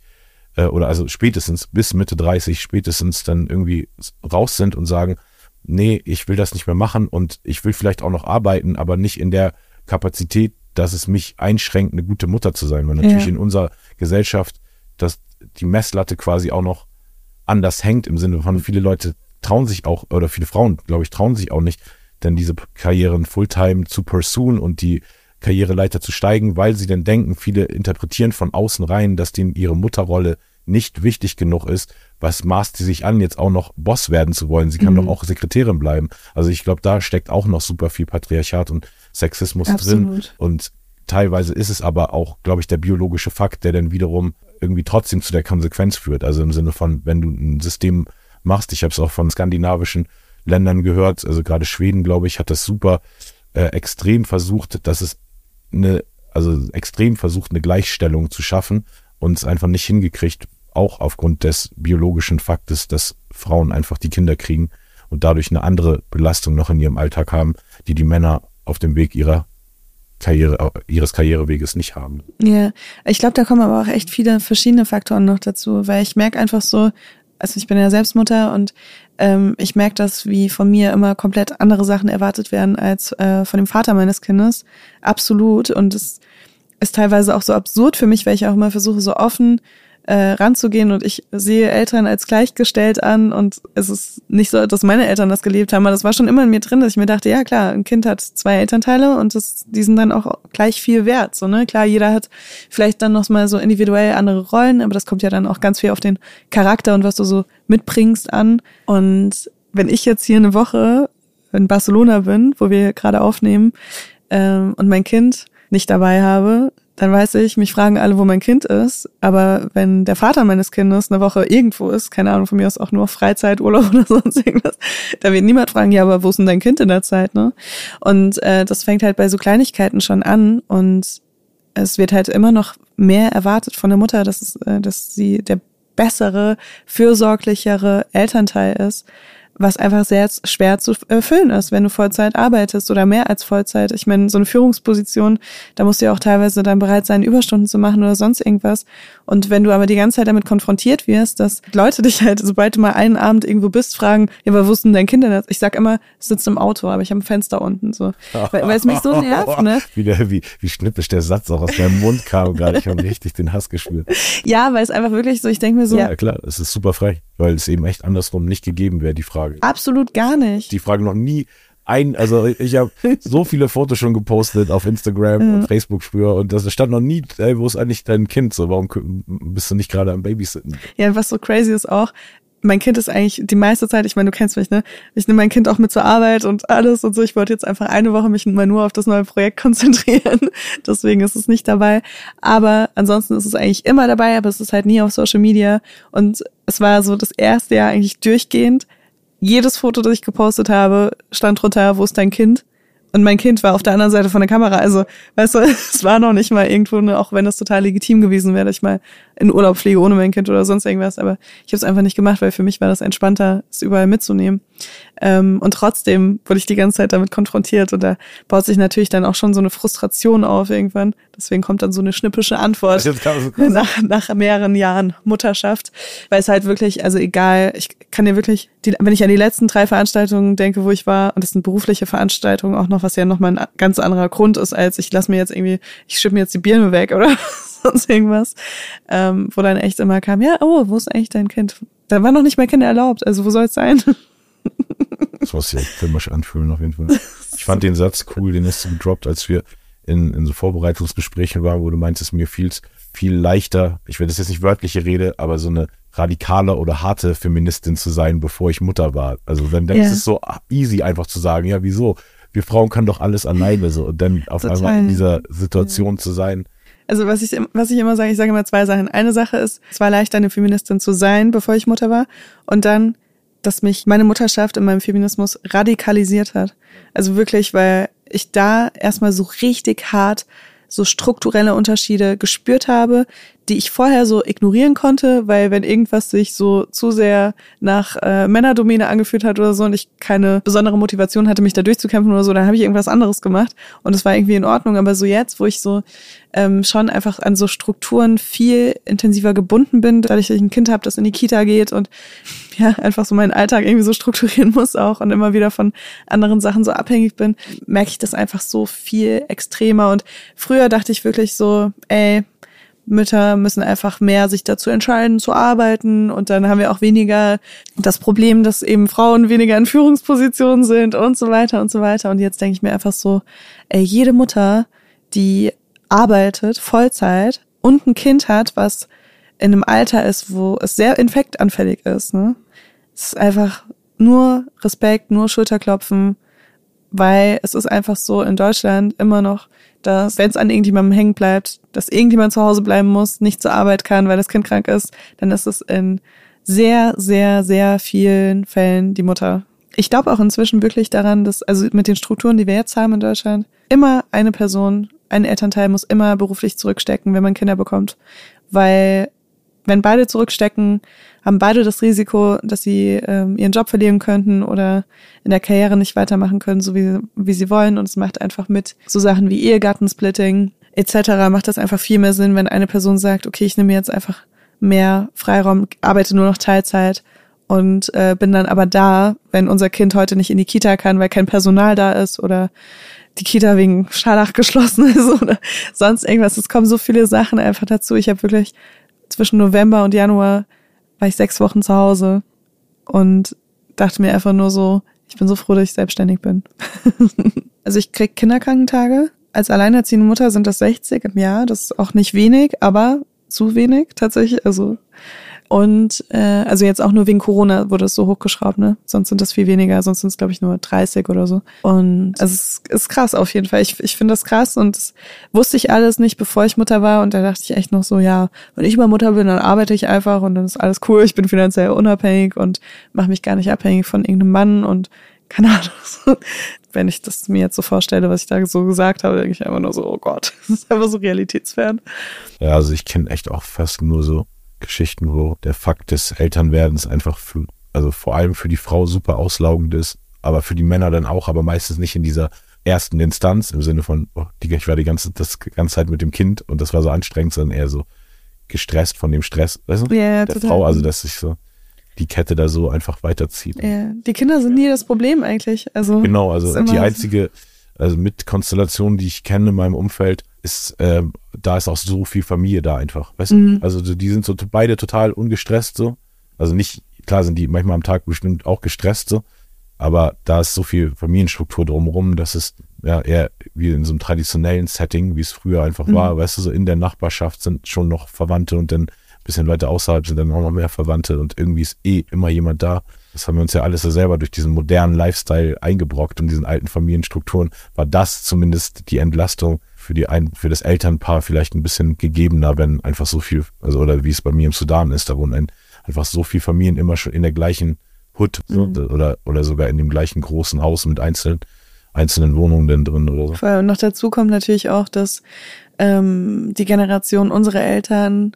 äh, oder also spätestens bis Mitte 30 spätestens dann irgendwie raus sind und sagen, nee, ich will das nicht mehr machen und ich will vielleicht auch noch arbeiten, aber nicht in der Kapazität, dass es mich einschränkt, eine gute Mutter zu sein. Weil natürlich ja. in unserer Gesellschaft, dass die Messlatte quasi auch noch anders hängt im Sinne von viele Leute trauen sich auch, oder viele Frauen, glaube ich, trauen sich auch nicht, denn diese Karrieren Fulltime zu pursuen und die Karriereleiter zu steigen, weil sie dann denken, viele interpretieren von außen rein, dass denen ihre Mutterrolle nicht wichtig genug ist. Was maßt sie sich an, jetzt auch noch Boss werden zu wollen? Sie kann mhm. doch auch Sekretärin bleiben. Also ich glaube, da steckt auch noch super viel Patriarchat und Sexismus Absolut. drin. Und teilweise ist es aber auch, glaube ich, der biologische Fakt, der dann wiederum irgendwie trotzdem zu der Konsequenz führt. Also im Sinne von, wenn du ein System machst. Ich habe es auch von skandinavischen Ländern gehört, also gerade Schweden, glaube ich, hat das super äh, extrem versucht, dass es eine, also extrem versucht, eine Gleichstellung zu schaffen und es einfach nicht hingekriegt, auch aufgrund des biologischen Faktes, dass Frauen einfach die Kinder kriegen und dadurch eine andere Belastung noch in ihrem Alltag haben, die die Männer auf dem Weg ihrer Karriere, ihres Karriereweges nicht haben. Ja, ich glaube, da kommen aber auch echt viele verschiedene Faktoren noch dazu, weil ich merke einfach so, also ich bin ja selbst Mutter und ähm, ich merke das, wie von mir immer komplett andere Sachen erwartet werden als äh, von dem Vater meines Kindes. Absolut. Und es ist teilweise auch so absurd für mich, weil ich auch immer versuche, so offen äh, ranzugehen und ich sehe Eltern als gleichgestellt an und es ist nicht so, dass meine Eltern das gelebt haben, aber das war schon immer in mir drin, dass ich mir dachte, ja klar, ein Kind hat zwei Elternteile und das, die sind dann auch gleich viel wert, so, ne? Klar, jeder hat vielleicht dann noch mal so individuell andere Rollen, aber das kommt ja dann auch ganz viel auf den Charakter und was du so mitbringst an und wenn ich jetzt hier eine Woche in Barcelona bin, wo wir gerade aufnehmen, ähm, und mein Kind nicht dabei habe, dann weiß ich, mich fragen alle, wo mein Kind ist. Aber wenn der Vater meines Kindes eine Woche irgendwo ist, keine Ahnung, von mir aus auch nur Freizeit, Urlaub oder sonst irgendwas, da wird niemand fragen, ja, aber wo ist denn dein Kind in der Zeit, ne? Und äh, das fängt halt bei so Kleinigkeiten schon an und es wird halt immer noch mehr erwartet von der Mutter, dass, es, äh, dass sie der bessere, fürsorglichere Elternteil ist was einfach sehr schwer zu erfüllen ist, wenn du Vollzeit arbeitest oder mehr als Vollzeit. Ich meine, so eine Führungsposition, da musst du ja auch teilweise dann bereit sein, Überstunden zu machen oder sonst irgendwas. Und wenn du aber die ganze Zeit damit konfrontiert wirst, dass Leute dich halt, sobald du mal einen Abend irgendwo bist, fragen, ja, aber wo ist denn dein Kind denn? Ich sag immer, es sitzt im Auto, aber ich habe ein Fenster unten, so. Weil, weil es mich so nervt, ne? Wie, der, wie, wie schnippisch der Satz auch aus meinem Mund kam gerade. Ich habe richtig den Hass gespürt. Ja, weil es einfach wirklich so, ich denke mir so. Ja, klar, es ist super frech, weil es eben echt andersrum nicht gegeben wäre, die Frage. Absolut gar nicht. Die Frage noch nie ein, also ich habe so viele Fotos schon gepostet auf Instagram ja. und Facebook früher und das stand noch nie, ey, wo ist eigentlich dein Kind? So, warum bist du nicht gerade am Babysitten? Ja, was so crazy ist auch, mein Kind ist eigentlich die meiste Zeit, ich meine, du kennst mich, ne? Ich nehme mein Kind auch mit zur Arbeit und alles und so. Ich wollte jetzt einfach eine Woche mich mal nur auf das neue Projekt konzentrieren. Deswegen ist es nicht dabei. Aber ansonsten ist es eigentlich immer dabei, aber es ist halt nie auf Social Media. Und es war so das erste Jahr eigentlich durchgehend. Jedes Foto, das ich gepostet habe, stand drunter, wo ist dein Kind? Und mein Kind war auf der anderen Seite von der Kamera. Also, weißt du, es war noch nicht mal irgendwo, auch wenn es total legitim gewesen wäre, dass ich mal in Urlaub fliege ohne mein Kind oder sonst irgendwas. Aber ich habe es einfach nicht gemacht, weil für mich war das entspannter, es überall mitzunehmen. Ähm, und trotzdem wurde ich die ganze Zeit damit konfrontiert. Und da baut sich natürlich dann auch schon so eine Frustration auf irgendwann. Deswegen kommt dann so eine schnippische Antwort nach, nach mehreren Jahren Mutterschaft. Weil es halt wirklich, also egal, ich kann dir wirklich, die, wenn ich an die letzten drei Veranstaltungen denke, wo ich war, und das sind berufliche Veranstaltungen auch noch, was ja nochmal ein ganz anderer Grund ist, als ich lass mir jetzt irgendwie, ich schippe mir jetzt die Birne weg oder sonst irgendwas, ähm, wo dann echt immer kam, ja, oh, wo ist eigentlich dein Kind? Da war noch nicht mal Kinder erlaubt, also wo soll es sein? Das muss sich filmisch anfühlen, auf jeden Fall. Ich fand den Satz cool, den hast du gedroppt, als wir in, in so Vorbereitungsgesprächen waren, wo du meintest, mir fiel viel leichter, ich werde das jetzt nicht wörtliche Rede, aber so eine radikale oder harte Feministin zu sein, bevor ich Mutter war. Also dann, dann yeah. ist es so easy einfach zu sagen, ja, wieso? Wir Frauen können doch alles alleine so. Und dann auf Total. einmal in dieser Situation ja. zu sein, also was ich, was ich immer sage, ich sage immer zwei Sachen. Eine Sache ist, es war leicht, eine Feministin zu sein, bevor ich Mutter war. Und dann, dass mich meine Mutterschaft in meinem Feminismus radikalisiert hat. Also wirklich, weil ich da erstmal so richtig hart so strukturelle Unterschiede gespürt habe, die ich vorher so ignorieren konnte, weil wenn irgendwas sich so zu sehr nach äh, Männerdomäne angefühlt hat oder so und ich keine besondere Motivation hatte, mich da durchzukämpfen oder so, dann habe ich irgendwas anderes gemacht und es war irgendwie in Ordnung. Aber so jetzt, wo ich so ähm, schon einfach an so Strukturen viel intensiver gebunden bin, dadurch, dass ich ein Kind habe, das in die Kita geht und ja, einfach so meinen Alltag irgendwie so strukturieren muss auch und immer wieder von anderen Sachen so abhängig bin, merke ich das einfach so viel extremer. Und früher dachte ich wirklich so, ey, Mütter müssen einfach mehr sich dazu entscheiden zu arbeiten und dann haben wir auch weniger das Problem, dass eben Frauen weniger in Führungspositionen sind und so weiter und so weiter. Und jetzt denke ich mir einfach so, ey, jede Mutter, die arbeitet Vollzeit und ein Kind hat, was in einem Alter ist, wo es sehr infektanfällig ist, ne? Es ist einfach nur Respekt, nur Schulterklopfen, weil es ist einfach so in Deutschland immer noch dass wenn es an irgendjemandem hängen bleibt, dass irgendjemand zu Hause bleiben muss, nicht zur Arbeit kann, weil das Kind krank ist, dann ist es in sehr, sehr, sehr vielen Fällen die Mutter. Ich glaube auch inzwischen wirklich daran, dass, also mit den Strukturen, die wir jetzt haben in Deutschland, immer eine Person, ein Elternteil muss immer beruflich zurückstecken, wenn man Kinder bekommt. Weil wenn beide zurückstecken, haben beide das Risiko, dass sie ähm, ihren Job verlieren könnten oder in der Karriere nicht weitermachen können, so wie, wie sie wollen. Und es macht einfach mit so Sachen wie Ehegattensplitting etc. macht das einfach viel mehr Sinn, wenn eine Person sagt, okay, ich nehme jetzt einfach mehr Freiraum, arbeite nur noch Teilzeit und äh, bin dann aber da, wenn unser Kind heute nicht in die Kita kann, weil kein Personal da ist oder die Kita wegen Scharlach geschlossen ist oder sonst irgendwas. Es kommen so viele Sachen einfach dazu. Ich habe wirklich zwischen November und Januar war ich sechs Wochen zu Hause und dachte mir einfach nur so, ich bin so froh, dass ich selbstständig bin. also ich krieg Kinderkrankentage. Als alleinerziehende Mutter sind das 60 im Jahr. Das ist auch nicht wenig, aber zu wenig tatsächlich. Also und äh, also jetzt auch nur wegen Corona wurde es so hochgeschraubt, ne? Sonst sind das viel weniger, sonst sind es, glaube ich, nur 30 oder so. Und also es ist krass auf jeden Fall. Ich, ich finde das krass und das wusste ich alles nicht, bevor ich Mutter war. Und da dachte ich echt noch so, ja, wenn ich mal Mutter bin, dann arbeite ich einfach und dann ist alles cool. Ich bin finanziell unabhängig und mache mich gar nicht abhängig von irgendeinem Mann und keine Ahnung. Wenn ich das mir jetzt so vorstelle, was ich da so gesagt habe, denke ich einfach nur so, oh Gott, das ist einfach so realitätsfern. Ja, also ich kenne echt auch fast nur so Geschichten, wo der Fakt des Elternwerdens einfach für also vor allem für die Frau super auslaugend ist, aber für die Männer dann auch, aber meistens nicht in dieser ersten Instanz im Sinne von, oh, die, ich war die ganze, das ganze Zeit mit dem Kind und das war so anstrengend, sondern eher so gestresst von dem Stress, weißt du, Ja, der total. Frau, also dass sich so die Kette da so einfach weiterzieht. Ja, die Kinder sind nie das Problem eigentlich. Also Genau, also die so- einzige, also mit Konstellation, die ich kenne in meinem Umfeld, ist, ähm, da ist auch so viel Familie da einfach. Weißt Mhm. du? Also so, die sind so beide total ungestresst so. Also nicht, klar sind die manchmal am Tag bestimmt auch gestresst so, aber da ist so viel Familienstruktur drumherum, dass es ja eher wie in so einem traditionellen Setting, wie es früher einfach Mhm. war, weißt du, so in der Nachbarschaft sind schon noch Verwandte und dann bisschen weiter außerhalb sind dann auch noch mehr Verwandte und irgendwie ist eh immer jemand da. Das haben wir uns ja alles so selber durch diesen modernen Lifestyle eingebrockt und diesen alten Familienstrukturen war das zumindest die Entlastung für die ein, für das Elternpaar vielleicht ein bisschen gegebener, wenn einfach so viel, also oder wie es bei mir im Sudan ist, da wohnen ein, einfach so viel Familien immer schon in der gleichen Hut so, oder oder sogar in dem gleichen großen Haus mit einzelnen einzelnen Wohnungen denn drin oder so. Und noch dazu kommt natürlich auch, dass ähm, die Generation unserer Eltern,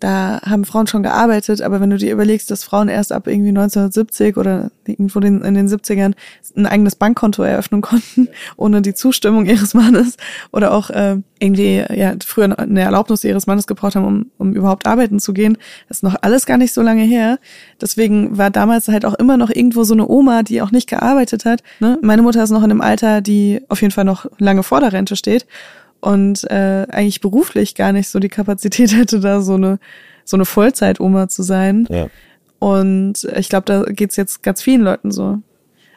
da haben Frauen schon gearbeitet, aber wenn du dir überlegst, dass Frauen erst ab irgendwie 1970 oder irgendwo in den 70ern ein eigenes Bankkonto eröffnen konnten, ohne die Zustimmung ihres Mannes oder auch äh, irgendwie ja früher eine Erlaubnis ihres Mannes gebraucht haben, um, um überhaupt arbeiten zu gehen, das ist noch alles gar nicht so lange her. Deswegen war damals halt auch immer noch irgendwo so eine Oma, die auch nicht gearbeitet hat. Ne? Meine Mutter ist noch in einem Alter, die auf jeden Fall noch lange vor der Rente steht und äh, eigentlich beruflich gar nicht so die Kapazität hätte, da so eine so eine Vollzeit-Oma zu sein. Ja. Und ich glaube, da geht's jetzt ganz vielen Leuten so.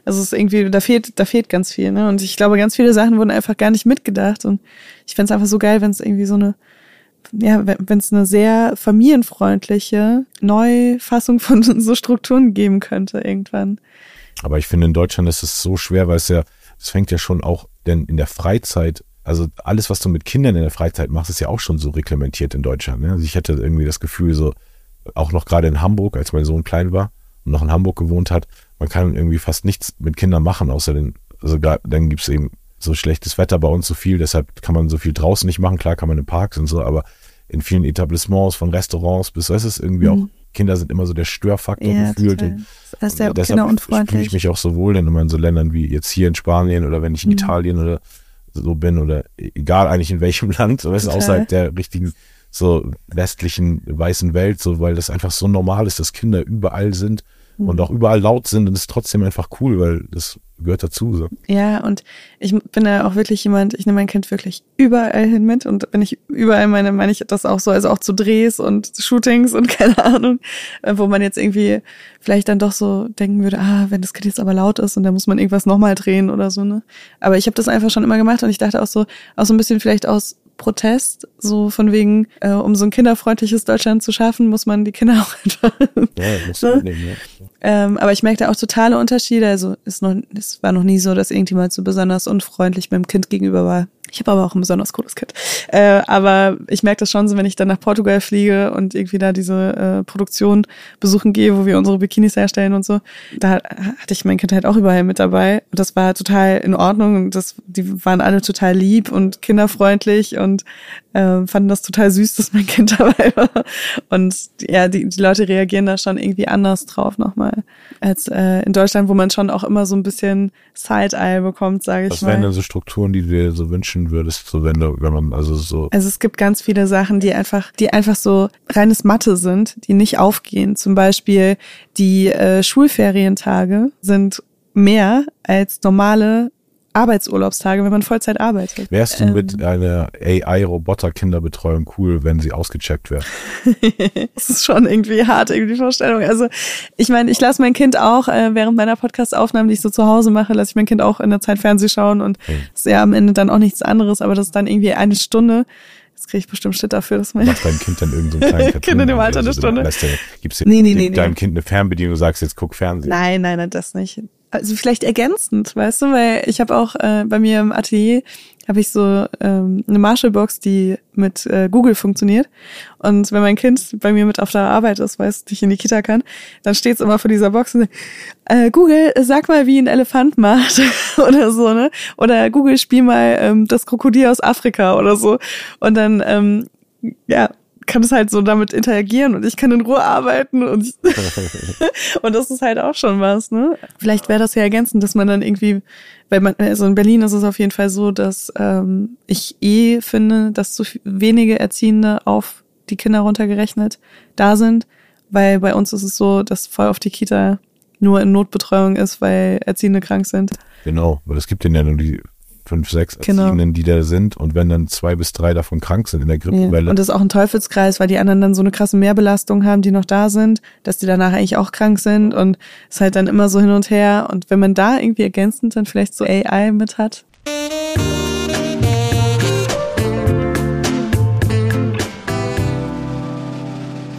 Also es ist irgendwie, da fehlt, da fehlt ganz viel, ne? Und ich glaube, ganz viele Sachen wurden einfach gar nicht mitgedacht. Und ich fänd's einfach so geil, wenn es irgendwie so eine, ja, wenn es eine sehr familienfreundliche Neufassung von so Strukturen geben könnte irgendwann. Aber ich finde, in Deutschland ist es so schwer, weil es ja, es fängt ja schon auch, denn in der Freizeit, also alles, was du mit Kindern in der Freizeit machst, ist ja auch schon so reglementiert in Deutschland. Ne? Also ich hatte irgendwie das Gefühl, so, auch noch gerade in Hamburg, als mein Sohn klein war und noch in Hamburg gewohnt hat, man kann irgendwie fast nichts mit Kindern machen, außer den, also dann gibt's eben so schlechtes Wetter bei uns so viel, deshalb kann man so viel draußen nicht machen. Klar kann man in Parks und so, aber in vielen Etablissements, von Restaurants bis, weißt du, es ist irgendwie auch, Kinder sind immer so der Störfaktor gefühlt. Und Das ist sehr Deshalb fühle ich mich auch so wohl, denn immer in so Ländern wie jetzt hier in Spanien oder wenn ich in Mhm. Italien oder so bin oder egal eigentlich in welchem Land, weißt, du, Total. außerhalb der richtigen so westlichen weißen Welt, so weil das einfach so normal ist, dass Kinder überall sind Mhm. und auch überall laut sind und es ist trotzdem einfach cool, weil das gehört dazu. So. Ja, und ich bin ja auch wirklich jemand, ich nehme mein Kind wirklich überall hin mit und wenn ich überall meine, meine ich das auch so, also auch zu Drehs und Shootings und keine Ahnung, äh, wo man jetzt irgendwie vielleicht dann doch so denken würde, ah, wenn das Kind jetzt aber laut ist und dann muss man irgendwas nochmal drehen oder so, ne? Aber ich habe das einfach schon immer gemacht und ich dachte auch so, auch so ein bisschen vielleicht aus Protest, so von wegen, äh, um so ein kinderfreundliches Deutschland zu schaffen, muss man die Kinder auch einfach Ja, muss Ne? mitnehmen, ja. ähm, aber ich merkte auch totale Unterschiede. Also ist noch, es war noch nie so, dass irgendjemand so besonders unfreundlich meinem Kind gegenüber war. Ich habe aber auch ein besonders cooles Kind. Äh, aber ich merke das schon so, wenn ich dann nach Portugal fliege und irgendwie da diese äh, Produktion besuchen gehe, wo wir unsere Bikinis herstellen und so. Da hatte ich mein Kind halt auch überall mit dabei. Und das war total in Ordnung. Das, die waren alle total lieb und kinderfreundlich und äh, fanden das total süß, dass mein Kind dabei war. Und ja, die, die Leute reagieren da schon irgendwie anders drauf nochmal als äh, in Deutschland, wo man schon auch immer so ein bisschen Side-Eye bekommt, sage ich Was wären mal. denn so Strukturen, die du dir so wünschen würdest, so wenn du, wenn man, also so, Also es gibt ganz viele Sachen, die einfach, die einfach so reines Mathe sind, die nicht aufgehen. Zum Beispiel die äh, Schulferientage sind mehr als normale Arbeitsurlaubstage, wenn man Vollzeit arbeitet. wärst du Ähm. mit einer AI-Roboter-Kinderbetreuung cool, wenn sie ausgecheckt wäre? Das ist schon irgendwie hart, irgendwie die Vorstellung. Also ich meine, ich lasse mein Kind auch äh, während meiner Podcast-Aufnahmen, die ich so zu Hause mache, lasse ich mein Kind auch in der Zeit Fernseh schauen und ist ja am Ende dann auch nichts anderes, aber das ist dann irgendwie eine Stunde. Jetzt kriege ich bestimmt Shit dafür, dass mein Macht dein Kind dann irgendein so einen kleinen Kind in dem Alter eine also, Stunde. lässt Gibst Nee, nee, nee, deinem. Kind eine Fernbedienung und sagst, jetzt guck Fernsehen. Nein, nein, nein, das nicht. Also vielleicht ergänzend, weißt du, weil ich habe auch äh, bei mir im Atelier habe ich so ähm, eine Marshallbox, die mit äh, Google funktioniert. Und wenn mein Kind bei mir mit auf der Arbeit ist, weil es nicht in die Kita kann, dann steht es immer vor dieser Box und sagt, äh, Google, sag mal, wie ein Elefant macht oder so, ne? Oder Google, spiel mal ähm, das Krokodil aus Afrika oder so. Und dann, ähm, ja, kann es halt so damit interagieren und ich kann in Ruhe arbeiten und, und das ist halt auch schon was, ne? Vielleicht wäre das ja ergänzend, dass man dann irgendwie, weil man, also in Berlin ist es auf jeden Fall so, dass ähm, ich eh finde, dass zu wenige Erziehende auf die Kinder runtergerechnet da sind, weil bei uns ist es so, dass voll auf die Kita nur in Notbetreuung ist, weil Erziehende krank sind. Genau, weil es gibt ja nur die fünf, sechs genau. Erziehenden, die da sind und wenn dann zwei bis drei davon krank sind in der Grippewelle. Ja. Und das ist auch ein Teufelskreis, weil die anderen dann so eine krasse Mehrbelastung haben, die noch da sind, dass die danach eigentlich auch krank sind und es halt dann immer so hin und her. Und wenn man da irgendwie ergänzend dann vielleicht so AI mit hat.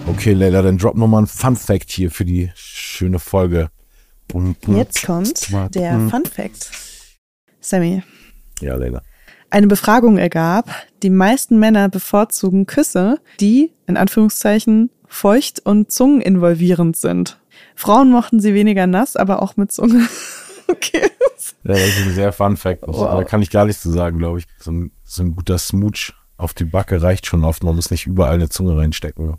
Okay, Leila, dann drop nochmal ein Fun Fact hier für die schöne Folge. Jetzt kommt der Fun Fact. Sammy, ja, Leila. Eine Befragung ergab, die meisten Männer bevorzugen Küsse, die, in Anführungszeichen, feucht und zungeninvolvierend sind. Frauen mochten sie weniger nass, aber auch mit Zunge. okay. Ja, das ist ein sehr Fun Fact. Wow. Da kann ich gar nichts zu sagen, glaube ich. So ein, so ein guter Smooch auf die Backe reicht schon oft. Man muss nicht überall eine Zunge reinstecken.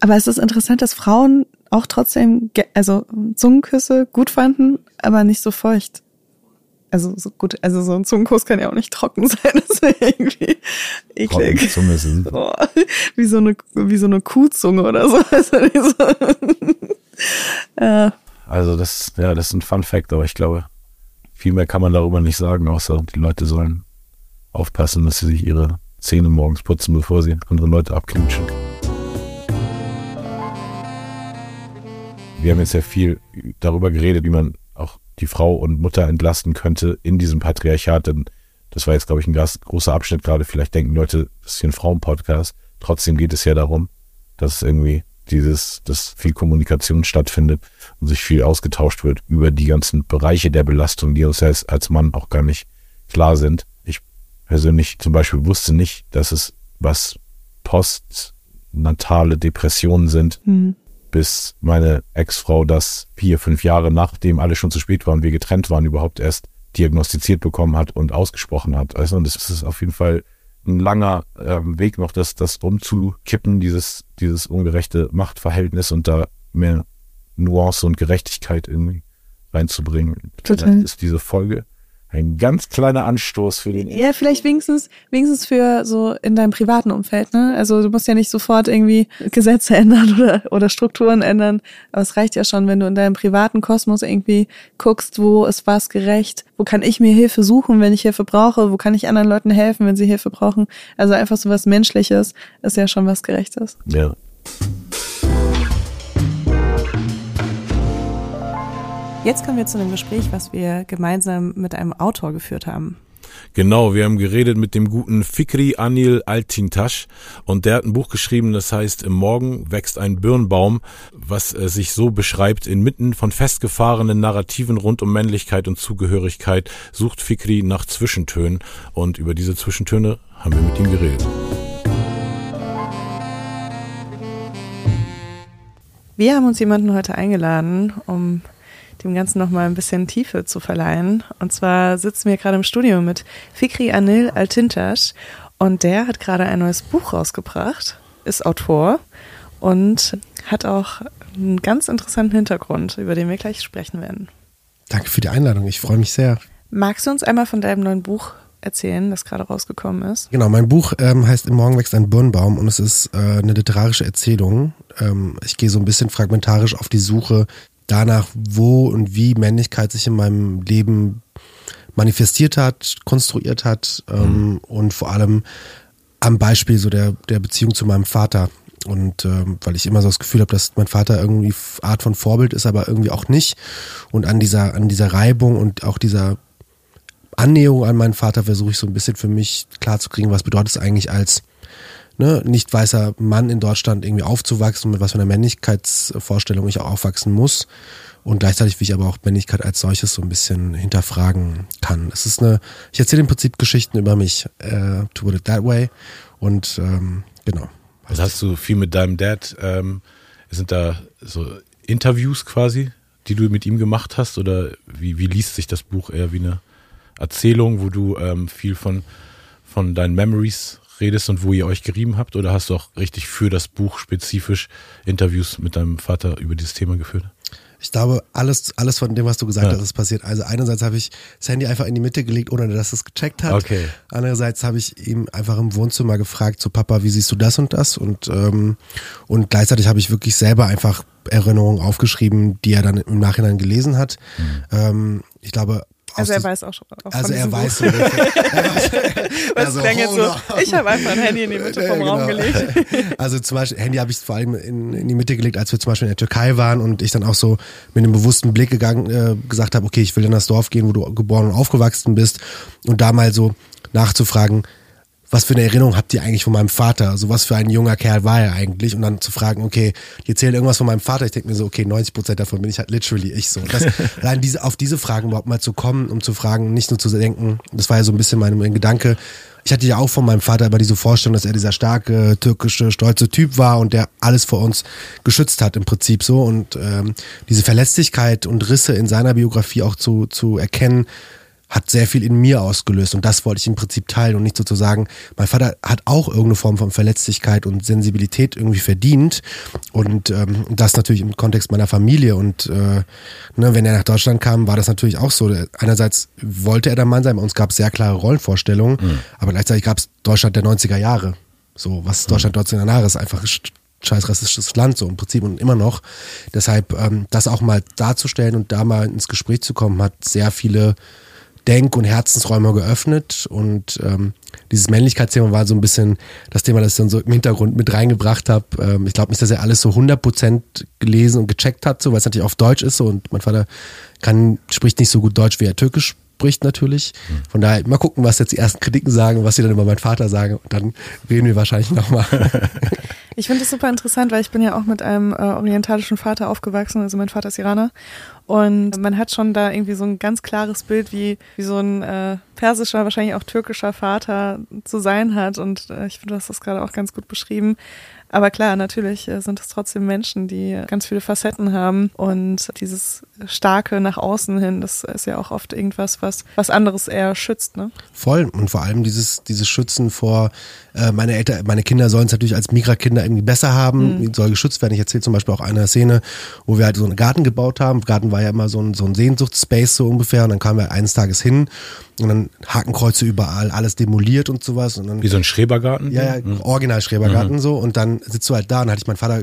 Aber es ist interessant, dass Frauen auch trotzdem, also Zungenküsse gut fanden, aber nicht so feucht. Also so gut, also so ein Zungenkuss kann ja auch nicht trocken sein. Das ist irgendwie eklig. Zunge ist oh, wie so eine wie so eine Kuhzunge oder so. Also, äh. also das ja, das ist ein Fun Fact, aber ich glaube, viel mehr kann man darüber nicht sagen, außer die Leute sollen aufpassen, dass sie sich ihre Zähne morgens putzen, bevor sie andere Leute abknutschen. Wir haben jetzt sehr viel darüber geredet, wie man die Frau und Mutter entlasten könnte in diesem Patriarchat. Denn das war jetzt, glaube ich, ein großer Abschnitt gerade. Vielleicht denken Leute, das ist hier ein Frauenpodcast. Trotzdem geht es ja darum, dass irgendwie dieses, dass viel Kommunikation stattfindet und sich viel ausgetauscht wird über die ganzen Bereiche der Belastung, die uns als, als Mann auch gar nicht klar sind. Ich persönlich zum Beispiel wusste nicht, dass es was postnatale Depressionen sind. Mhm bis meine Ex-Frau das vier, fünf Jahre nachdem alles schon zu spät war und wir getrennt waren, überhaupt erst diagnostiziert bekommen hat und ausgesprochen hat. Also und das ist auf jeden Fall ein langer äh, Weg noch, das, das umzukippen, dieses, dieses ungerechte Machtverhältnis und da mehr Nuance und Gerechtigkeit irgendwie reinzubringen. Total. Ist diese Folge ein ganz kleiner Anstoß für den. Ja, vielleicht wenigstens, wenigstens für so in deinem privaten Umfeld, ne? Also du musst ja nicht sofort irgendwie Gesetze ändern oder, oder Strukturen ändern. Aber es reicht ja schon, wenn du in deinem privaten Kosmos irgendwie guckst, wo ist was gerecht, wo kann ich mir Hilfe suchen, wenn ich Hilfe brauche, wo kann ich anderen Leuten helfen, wenn sie Hilfe brauchen. Also einfach so was Menschliches ist ja schon was Gerechtes. Ja. Jetzt kommen wir zu einem Gespräch, was wir gemeinsam mit einem Autor geführt haben. Genau, wir haben geredet mit dem guten Fikri Anil Altintasch und der hat ein Buch geschrieben, das heißt Im Morgen wächst ein Birnbaum, was äh, sich so beschreibt, inmitten von festgefahrenen Narrativen rund um Männlichkeit und Zugehörigkeit sucht Fikri nach Zwischentönen und über diese Zwischentöne haben wir mit ihm geredet. Wir haben uns jemanden heute eingeladen, um dem Ganzen nochmal ein bisschen Tiefe zu verleihen. Und zwar sitzen wir gerade im Studio mit Fikri Anil Altintasch und der hat gerade ein neues Buch rausgebracht, ist Autor und hat auch einen ganz interessanten Hintergrund, über den wir gleich sprechen werden. Danke für die Einladung, ich freue mich sehr. Magst du uns einmal von deinem neuen Buch erzählen, das gerade rausgekommen ist? Genau, mein Buch ähm, heißt Im Morgen wächst ein Birnbaum und es ist äh, eine literarische Erzählung. Ähm, ich gehe so ein bisschen fragmentarisch auf die Suche danach, wo und wie Männlichkeit sich in meinem Leben manifestiert hat, konstruiert hat ähm, mhm. und vor allem am Beispiel so der, der Beziehung zu meinem Vater. Und ähm, weil ich immer so das Gefühl habe, dass mein Vater irgendwie Art von Vorbild ist, aber irgendwie auch nicht. Und an dieser, an dieser Reibung und auch dieser Annäherung an meinen Vater versuche ich so ein bisschen für mich klarzukriegen, was bedeutet es eigentlich als ne, nicht weißer Mann in Deutschland irgendwie aufzuwachsen, mit was für einer Männlichkeitsvorstellung ich auch aufwachsen muss. Und gleichzeitig, wie ich aber auch Männlichkeit als solches so ein bisschen hinterfragen kann. Es ist eine, ich erzähle im Prinzip Geschichten über mich, äh, to put it that way. Und ähm, genau. Was hast du viel mit deinem Dad? Ähm, sind da so Interviews quasi, die du mit ihm gemacht hast? Oder wie, wie liest sich das Buch eher wie eine Erzählung, wo du ähm, viel von, von deinen Memories redest und wo ihr euch gerieben habt? Oder hast du auch richtig für das Buch spezifisch Interviews mit deinem Vater über dieses Thema geführt? Ich glaube, alles, alles von dem, was du gesagt ja. hast, ist passiert. Also einerseits habe ich das Handy einfach in die Mitte gelegt, ohne dass es gecheckt hat. Okay. Andererseits habe ich ihm einfach im Wohnzimmer gefragt, so Papa, wie siehst du das und das? Und, ähm, und gleichzeitig habe ich wirklich selber einfach Erinnerungen aufgeschrieben, die er dann im Nachhinein gelesen hat. Mhm. Ähm, ich glaube, also er weiß auch schon. Auch also er weiß so. Was also, klang jetzt so? Ich habe einfach ein Handy in die Mitte vom genau. Raum gelegt. Also zum Beispiel, Handy habe ich vor allem in, in, die Mitte gelegt, als wir zum Beispiel in der Türkei waren und ich dann auch so mit einem bewussten Blick gegangen, äh, gesagt habe, okay, ich will in das Dorf gehen, wo du geboren und aufgewachsen bist und da mal so nachzufragen, was für eine Erinnerung habt ihr eigentlich von meinem Vater? Also was für ein junger Kerl war er eigentlich? Und dann zu fragen, okay, die erzählen irgendwas von meinem Vater. Ich denke mir so, okay, 90 Prozent davon bin ich halt literally ich so. Das, allein diese, auf diese Fragen überhaupt mal zu kommen, um zu fragen, nicht nur zu denken, das war ja so ein bisschen mein, mein Gedanke. Ich hatte ja auch von meinem Vater immer diese Vorstellung, dass er dieser starke, türkische, stolze Typ war und der alles vor uns geschützt hat im Prinzip so. Und ähm, diese Verletzlichkeit und Risse in seiner Biografie auch zu, zu erkennen, hat sehr viel in mir ausgelöst und das wollte ich im Prinzip teilen und nicht sozusagen, mein Vater hat auch irgendeine Form von Verletzlichkeit und Sensibilität irgendwie verdient und ähm, das natürlich im Kontext meiner Familie und äh, ne, wenn er nach Deutschland kam, war das natürlich auch so. Einerseits wollte er der Mann sein, bei uns gab es sehr klare Rollenvorstellungen, mhm. aber gleichzeitig gab es Deutschland der 90er Jahre. So, was ist Deutschland 90er Jahre ist einfach scheiß rassistisches Land so im Prinzip und immer noch. Deshalb ähm, das auch mal darzustellen und da mal ins Gespräch zu kommen, hat sehr viele Denk- und Herzensräume geöffnet und ähm, dieses Männlichkeitsthema war so ein bisschen das Thema, das ich dann so im Hintergrund mit reingebracht habe. Ähm, ich glaube nicht, dass er alles so 100% gelesen und gecheckt hat, so, weil es natürlich auf Deutsch ist so, und mein Vater kann, spricht nicht so gut Deutsch, wie er Türkisch spricht natürlich. Von daher mal gucken, was jetzt die ersten Kritiken sagen, was sie dann über meinen Vater sagen und dann reden wir wahrscheinlich nochmal. Ich finde das super interessant, weil ich bin ja auch mit einem äh, orientalischen Vater aufgewachsen, also mein Vater ist Iraner und man hat schon da irgendwie so ein ganz klares Bild, wie, wie so ein äh, persischer, wahrscheinlich auch türkischer Vater zu sein hat. Und äh, ich finde, du hast das gerade auch ganz gut beschrieben. Aber klar, natürlich äh, sind es trotzdem Menschen, die ganz viele Facetten haben und dieses starke nach außen hin, das ist ja auch oft irgendwas, was was anderes eher schützt, ne? Voll und vor allem dieses dieses Schützen vor äh, meine Eltern, meine Kinder sollen es natürlich als Migra-Kinder irgendwie besser haben, mhm. soll geschützt werden. Ich erzähle zum Beispiel auch eine Szene, wo wir halt so einen Garten gebaut haben. Garten war ja immer so ein so ein Sehnsuchtsspace so ungefähr und dann kamen wir eines Tages hin und dann Hakenkreuze überall, alles demoliert und sowas. Und dann, Wie so ein Schrebergarten? Ja, ja, mhm. original Schrebergarten mhm. so. Und dann sitzt du halt da und hatte ich meinen Vater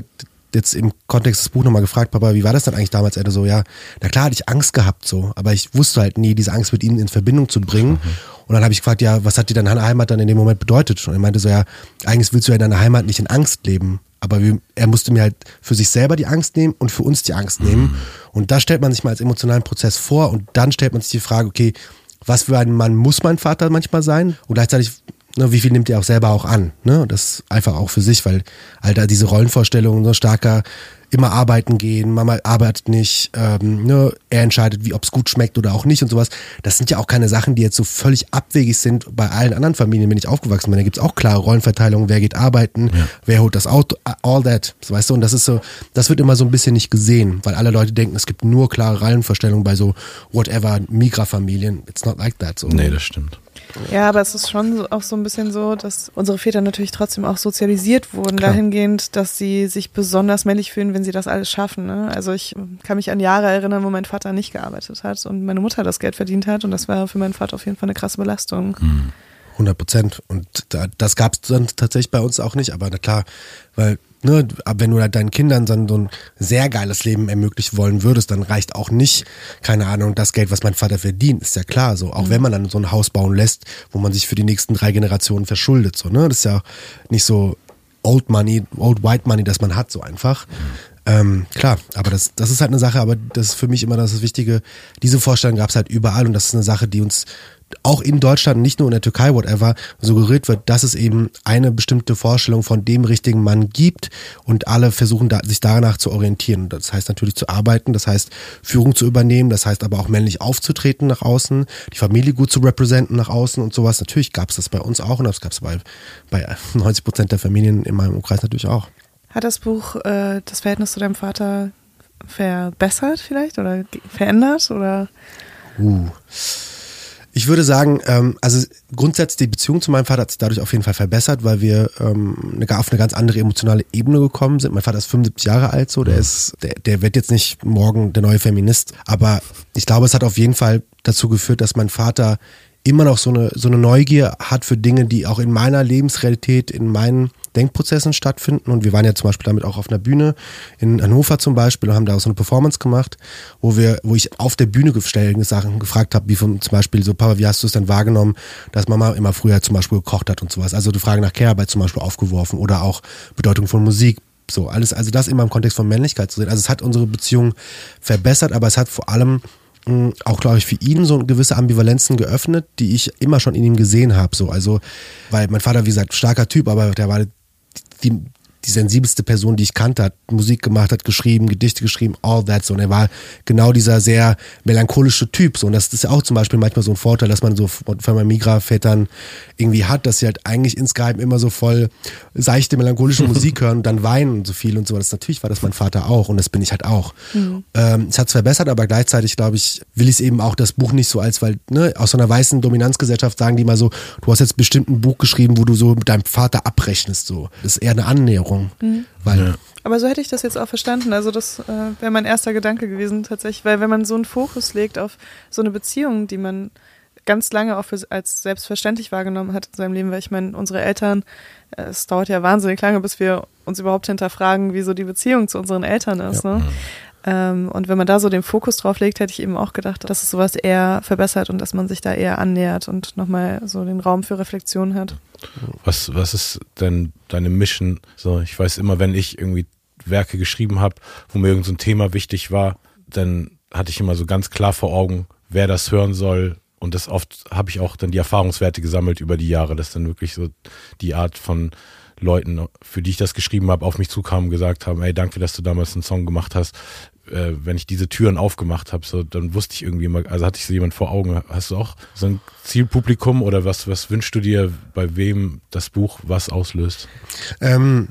jetzt im Kontext des Buchs nochmal gefragt, Papa, wie war das dann eigentlich damals? Er so, ja, na klar hatte ich Angst gehabt so, aber ich wusste halt nie, diese Angst mit ihnen in Verbindung zu bringen. Mhm. Und dann habe ich gefragt, ja, was hat dir deine Heimat dann in dem Moment bedeutet? Und er meinte so, ja, eigentlich willst du ja in deiner Heimat nicht in Angst leben. Aber wir, er musste mir halt für sich selber die Angst nehmen und für uns die Angst nehmen. Mhm. Und da stellt man sich mal als emotionalen Prozess vor und dann stellt man sich die Frage, okay, was für ein Mann muss mein Vater manchmal sein? Und gleichzeitig, ne, wie viel nimmt er auch selber auch an? Ne? Das einfach auch für sich, weil Alter, diese Rollenvorstellungen so starker immer arbeiten gehen, Mama arbeitet nicht, ähm, ne, er entscheidet, wie ob es gut schmeckt oder auch nicht und sowas. Das sind ja auch keine Sachen, die jetzt so völlig abwegig sind bei allen anderen Familien, wenn ich aufgewachsen bin. Da gibt's auch klare Rollenverteilungen, wer geht arbeiten, ja. wer holt das Auto, all that. Weißt du, und das ist so, das wird immer so ein bisschen nicht gesehen, weil alle Leute denken, es gibt nur klare Rollenverstellungen bei so whatever Migra-Familien. It's not like that. So. Nee, das stimmt. Ja, aber es ist schon auch so ein bisschen so, dass unsere Väter natürlich trotzdem auch sozialisiert wurden, Klar. dahingehend, dass sie sich besonders männlich fühlen, wenn sie das alles schaffen. Ne? Also ich kann mich an Jahre erinnern, wo mein Vater nicht gearbeitet hat und meine Mutter das Geld verdient hat und das war für meinen Vater auf jeden Fall eine krasse Belastung. Mhm. 100 Prozent. Und das gab es dann tatsächlich bei uns auch nicht. Aber na klar, weil ne, wenn du halt deinen Kindern dann so ein sehr geiles Leben ermöglichen wollen würdest, dann reicht auch nicht, keine Ahnung, das Geld, was mein Vater verdient, ist ja klar so. Auch mhm. wenn man dann so ein Haus bauen lässt, wo man sich für die nächsten drei Generationen verschuldet, so, ne, das ist ja nicht so Old Money, Old White Money, das man hat, so einfach. Mhm. Ähm, klar, aber das, das ist halt eine Sache, aber das ist für mich immer das Wichtige. Diese Vorstellung gab es halt überall und das ist eine Sache, die uns auch in Deutschland, nicht nur in der Türkei, whatever, suggeriert wird, dass es eben eine bestimmte Vorstellung von dem richtigen Mann gibt und alle versuchen da, sich danach zu orientieren. Das heißt natürlich zu arbeiten, das heißt Führung zu übernehmen, das heißt aber auch männlich aufzutreten nach außen, die Familie gut zu representen nach außen und sowas. Natürlich gab es das bei uns auch und das gab es bei, bei 90 Prozent der Familien in meinem Umkreis natürlich auch. Hat das Buch äh, das Verhältnis zu deinem Vater verbessert vielleicht oder verändert oder? Uh Ich würde sagen, ähm, also grundsätzlich die Beziehung zu meinem Vater hat sich dadurch auf jeden Fall verbessert, weil wir ähm, eine, auf eine ganz andere emotionale Ebene gekommen sind. Mein Vater ist 75 Jahre alt, so der ist, der, der wird jetzt nicht morgen der neue Feminist, aber ich glaube, es hat auf jeden Fall dazu geführt, dass mein Vater immer noch so eine so eine Neugier hat für Dinge, die auch in meiner Lebensrealität, in meinen Denkprozessen stattfinden. Und wir waren ja zum Beispiel damit auch auf einer Bühne in Hannover zum Beispiel und haben da auch so eine Performance gemacht, wo wir, wo ich auf der Bühne gestellte Sachen gefragt habe, wie von, zum Beispiel so, Papa, wie hast du es denn wahrgenommen, dass Mama immer früher zum Beispiel gekocht hat und sowas. Also die Frage nach Care-Arbeit zum Beispiel aufgeworfen oder auch Bedeutung von Musik, so alles, also das immer im Kontext von Männlichkeit zu sehen. Also es hat unsere Beziehung verbessert, aber es hat vor allem auch, glaube ich, für ihn so gewisse Ambivalenzen geöffnet, die ich immer schon in ihm gesehen habe. So, also, weil mein Vater, wie gesagt, starker Typ, aber der war die, die sensibelste Person, die ich kannte, hat Musik gemacht, hat geschrieben, Gedichte geschrieben, all that so. Und er war genau dieser sehr melancholische Typ. So. Und das ist ja auch zum Beispiel manchmal so ein Vorteil, dass man so von meinen Migra-Vätern irgendwie hat, dass sie halt eigentlich insgeheim immer so voll seichte, melancholische Musik hören und dann weinen und so viel und so. Das natürlich war das mein Vater auch und das bin ich halt auch. Mhm. Ähm, es hat es verbessert, aber gleichzeitig, glaube ich, will ich es eben auch das Buch nicht so als, weil, ne, aus so einer weißen Dominanzgesellschaft sagen die mal so, du hast jetzt bestimmt ein Buch geschrieben, wo du so mit deinem Vater abrechnest. So. Das ist eher eine Annäherung. Ernährung. Mhm. Weil. Aber so hätte ich das jetzt auch verstanden. Also das äh, wäre mein erster Gedanke gewesen tatsächlich, weil wenn man so einen Fokus legt auf so eine Beziehung, die man ganz lange auch für, als selbstverständlich wahrgenommen hat in seinem Leben, weil ich meine, unsere Eltern, äh, es dauert ja wahnsinnig lange, bis wir uns überhaupt hinterfragen, wie so die Beziehung zu unseren Eltern ist. Ja. Ne? Ähm, und wenn man da so den Fokus drauf legt, hätte ich eben auch gedacht, dass es sowas eher verbessert und dass man sich da eher annähert und nochmal so den Raum für Reflexion hat. Was, was ist denn deine Mission? So, ich weiß immer, wenn ich irgendwie Werke geschrieben habe, wo mir irgendein so Thema wichtig war, dann hatte ich immer so ganz klar vor Augen, wer das hören soll. Und das oft habe ich auch dann die Erfahrungswerte gesammelt über die Jahre, dass dann wirklich so die Art von Leuten, für die ich das geschrieben habe, auf mich zukamen und gesagt haben, ey, danke, dass du damals einen Song gemacht hast. Äh, wenn ich diese Türen aufgemacht habe, so dann wusste ich irgendwie immer, also hatte ich so jemand vor Augen. Hast du auch so ein Zielpublikum oder was, was wünschst du dir, bei wem das Buch was auslöst? Ähm,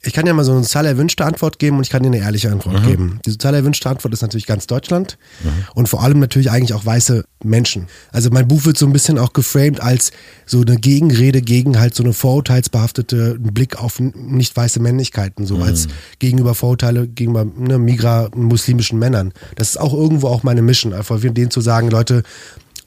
ich kann ja mal so eine sozial erwünschte Antwort geben und ich kann dir eine ehrliche Antwort mhm. geben. Die sozial erwünschte Antwort ist natürlich ganz Deutschland mhm. und vor allem natürlich eigentlich auch weiße Menschen. Also mein Buch wird so ein bisschen auch geframed als so eine Gegenrede gegen halt so eine vorurteilsbehaftete Blick auf nicht weiße Männlichkeiten, so mhm. als gegenüber Vorurteile gegenüber ne, migra muslimischen Männern. Das ist auch irgendwo auch meine Mission, einfach denen zu sagen, Leute,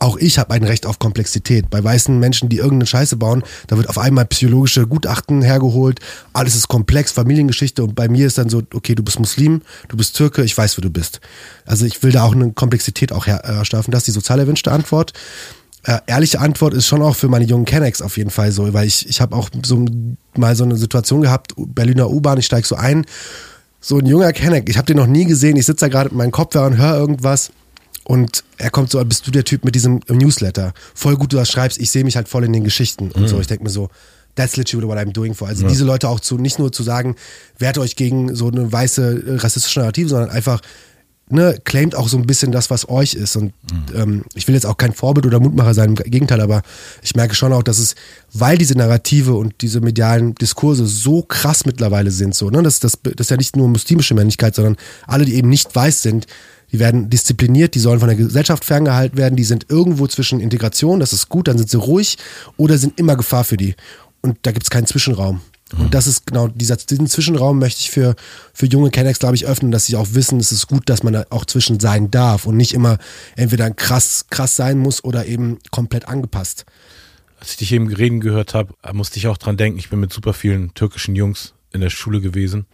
auch ich habe ein Recht auf Komplexität. Bei weißen Menschen, die irgendeine Scheiße bauen, da wird auf einmal psychologische Gutachten hergeholt, alles ist komplex, Familiengeschichte und bei mir ist dann so, okay, du bist Muslim, du bist Türke, ich weiß, wer du bist. Also ich will da auch eine Komplexität auch herstellen. Das ist die sozial erwünschte Antwort. Äh, ehrliche Antwort ist schon auch für meine jungen Kennex auf jeden Fall so, weil ich, ich habe auch so mal so eine Situation gehabt, Berliner U-Bahn, ich steige so ein, so ein junger Kenneck, ich habe den noch nie gesehen, ich sitze da gerade mit meinem Kopfhörer und höre irgendwas und er kommt so, bist du der Typ mit diesem Newsletter? Voll gut, du das schreibst, ich sehe mich halt voll in den Geschichten und mhm. so. Ich denke mir so, that's literally what I'm doing for. Also ja. diese Leute auch zu, nicht nur zu sagen, wehrt euch gegen so eine weiße rassistische Narrative, sondern einfach, ne, claimt auch so ein bisschen das, was euch ist. Und mhm. ähm, ich will jetzt auch kein Vorbild oder Mutmacher sein, im Gegenteil, aber ich merke schon auch, dass es, weil diese Narrative und diese medialen Diskurse so krass mittlerweile sind, so, ne, das, das, das ist ja nicht nur muslimische Männlichkeit, sondern alle, die eben nicht weiß sind, die werden diszipliniert, die sollen von der Gesellschaft ferngehalten werden, die sind irgendwo zwischen Integration, das ist gut, dann sind sie ruhig oder sind immer Gefahr für die. Und da gibt es keinen Zwischenraum. Und mhm. das ist genau dieser, diesen Zwischenraum möchte ich für, für junge Kennex, glaube ich, öffnen, dass sie auch wissen, es ist gut, dass man da auch zwischen sein darf und nicht immer entweder krass, krass sein muss oder eben komplett angepasst. Als ich dich eben reden gehört habe, musste ich auch dran denken, ich bin mit super vielen türkischen Jungs in der Schule gewesen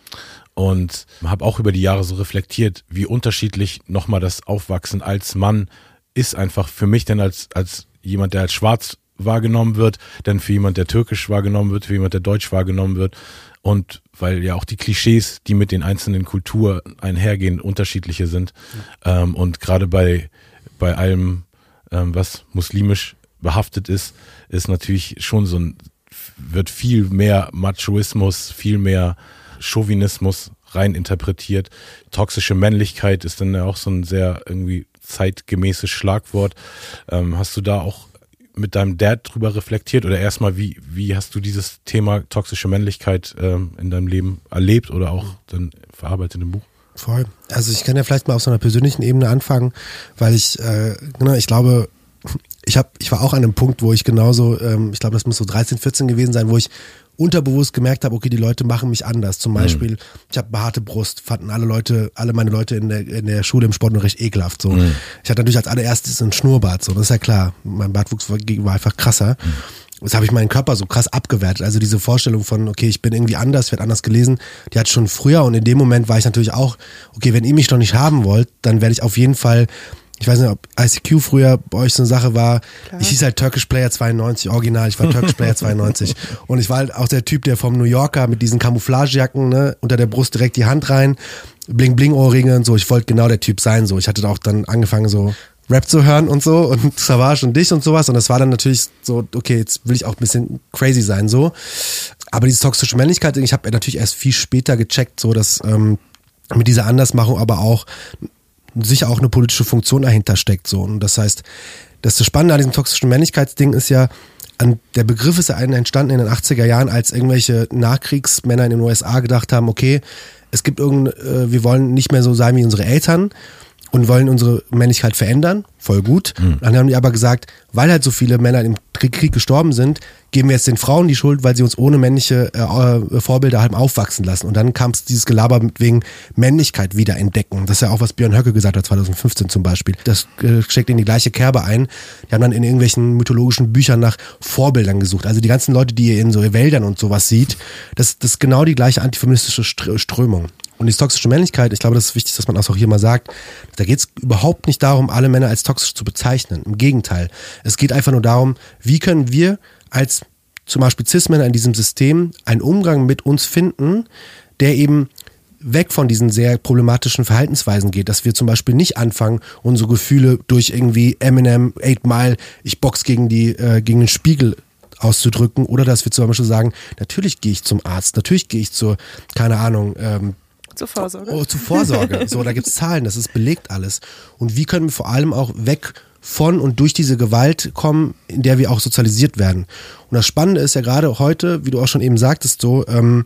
und habe auch über die Jahre so reflektiert, wie unterschiedlich nochmal das Aufwachsen als Mann ist einfach für mich denn als, als jemand, der als schwarz wahrgenommen wird, denn für jemand, der türkisch wahrgenommen wird, für jemand, der deutsch wahrgenommen wird. Und weil ja auch die Klischees, die mit den einzelnen Kulturen einhergehen, unterschiedliche sind. Ja. Ähm, und gerade bei, bei allem, ähm, was muslimisch behaftet ist, ist natürlich schon so ein, wird viel mehr Machoismus, viel mehr Chauvinismus rein interpretiert. Toxische Männlichkeit ist dann ja auch so ein sehr irgendwie zeitgemäßes Schlagwort. Ähm, hast du da auch mit deinem Dad drüber reflektiert oder erstmal, wie, wie hast du dieses Thema toxische Männlichkeit ähm, in deinem Leben erlebt oder auch dann verarbeitet im Buch? Voll. Also ich kann ja vielleicht mal auf so einer persönlichen Ebene anfangen, weil ich, äh, genau, ich glaube, ich habe, ich war auch an einem Punkt, wo ich genauso, ähm, ich glaube, das muss so 13, 14 gewesen sein, wo ich unterbewusst gemerkt habe, okay, die Leute machen mich anders. Zum Beispiel, mhm. ich habe behaarte Brust, fanden alle Leute, alle meine Leute in der, in der Schule im Sport nur recht ekelhaft. So. Mhm. Ich hatte natürlich als allererstes ein Schnurrbart, so, das ist ja klar. Mein Bartwuchs war, war einfach krasser. Mhm. Das habe ich meinen Körper so krass abgewertet. Also diese Vorstellung von, okay, ich bin irgendwie anders, werde anders gelesen, die hat schon früher und in dem Moment war ich natürlich auch, okay, wenn ihr mich noch nicht haben wollt, dann werde ich auf jeden Fall ich weiß nicht, ob ICQ früher bei euch so eine Sache war. Klar. Ich hieß halt Turkish Player 92, original, ich war Turkish Player 92. Und ich war halt auch der Typ, der vom New Yorker mit diesen Camouflagejacken, ne, unter der Brust direkt die Hand rein, Bling-Bling-Ohrringe und so. Ich wollte genau der Typ sein, so. Ich hatte auch dann angefangen, so Rap zu hören und so und Savage und dich und sowas. Und das war dann natürlich so, okay, jetzt will ich auch ein bisschen crazy sein, so. Aber diese toxische Männlichkeit, ich habe natürlich erst viel später gecheckt, so dass ähm, mit dieser Andersmachung aber auch sicher auch eine politische Funktion dahinter steckt. So. Und das heißt, das Spannende an diesem toxischen Männlichkeitsding ist ja, an, der Begriff ist ja entstanden in den 80er Jahren, als irgendwelche Nachkriegsmänner in den USA gedacht haben, okay, es gibt irgendein, äh, wir wollen nicht mehr so sein wie unsere Eltern und wollen unsere Männlichkeit verändern. Voll gut. Mhm. Dann haben die aber gesagt, weil halt so viele Männer im Krieg gestorben sind, geben wir jetzt den Frauen die Schuld, weil sie uns ohne männliche äh, Vorbilder halt aufwachsen lassen. Und dann kam es dieses Gelaber wegen Männlichkeit wieder entdecken. Das ist ja auch, was Björn Höcke gesagt hat, 2015 zum Beispiel. Das äh, steckt in die gleiche Kerbe ein. Die haben dann in irgendwelchen mythologischen Büchern nach Vorbildern gesucht. Also die ganzen Leute, die ihr in so Wäldern und sowas sieht, das, das ist genau die gleiche antifeministische Strömung. Und die toxische Männlichkeit, ich glaube, das ist wichtig, dass man das auch hier mal sagt, da geht es überhaupt nicht darum, alle Männer als toxisch zu bezeichnen. Im Gegenteil. Es geht einfach nur darum, wie können wir als zum Beispiel Cis-Männer in diesem System einen Umgang mit uns finden, der eben weg von diesen sehr problematischen Verhaltensweisen geht, dass wir zum Beispiel nicht anfangen, unsere Gefühle durch irgendwie Eminem, Eight Mile, ich box gegen die, äh, gegen den Spiegel auszudrücken oder dass wir zum Beispiel sagen, natürlich gehe ich zum Arzt, natürlich gehe ich zur, keine Ahnung, ähm, zur Vorsorge. Oh, zur Vorsorge. So, da gibt es Zahlen, das ist belegt alles. Und wie können wir vor allem auch weg von und durch diese Gewalt kommen, in der wir auch sozialisiert werden. Und das Spannende ist ja gerade heute, wie du auch schon eben sagtest, so, ähm,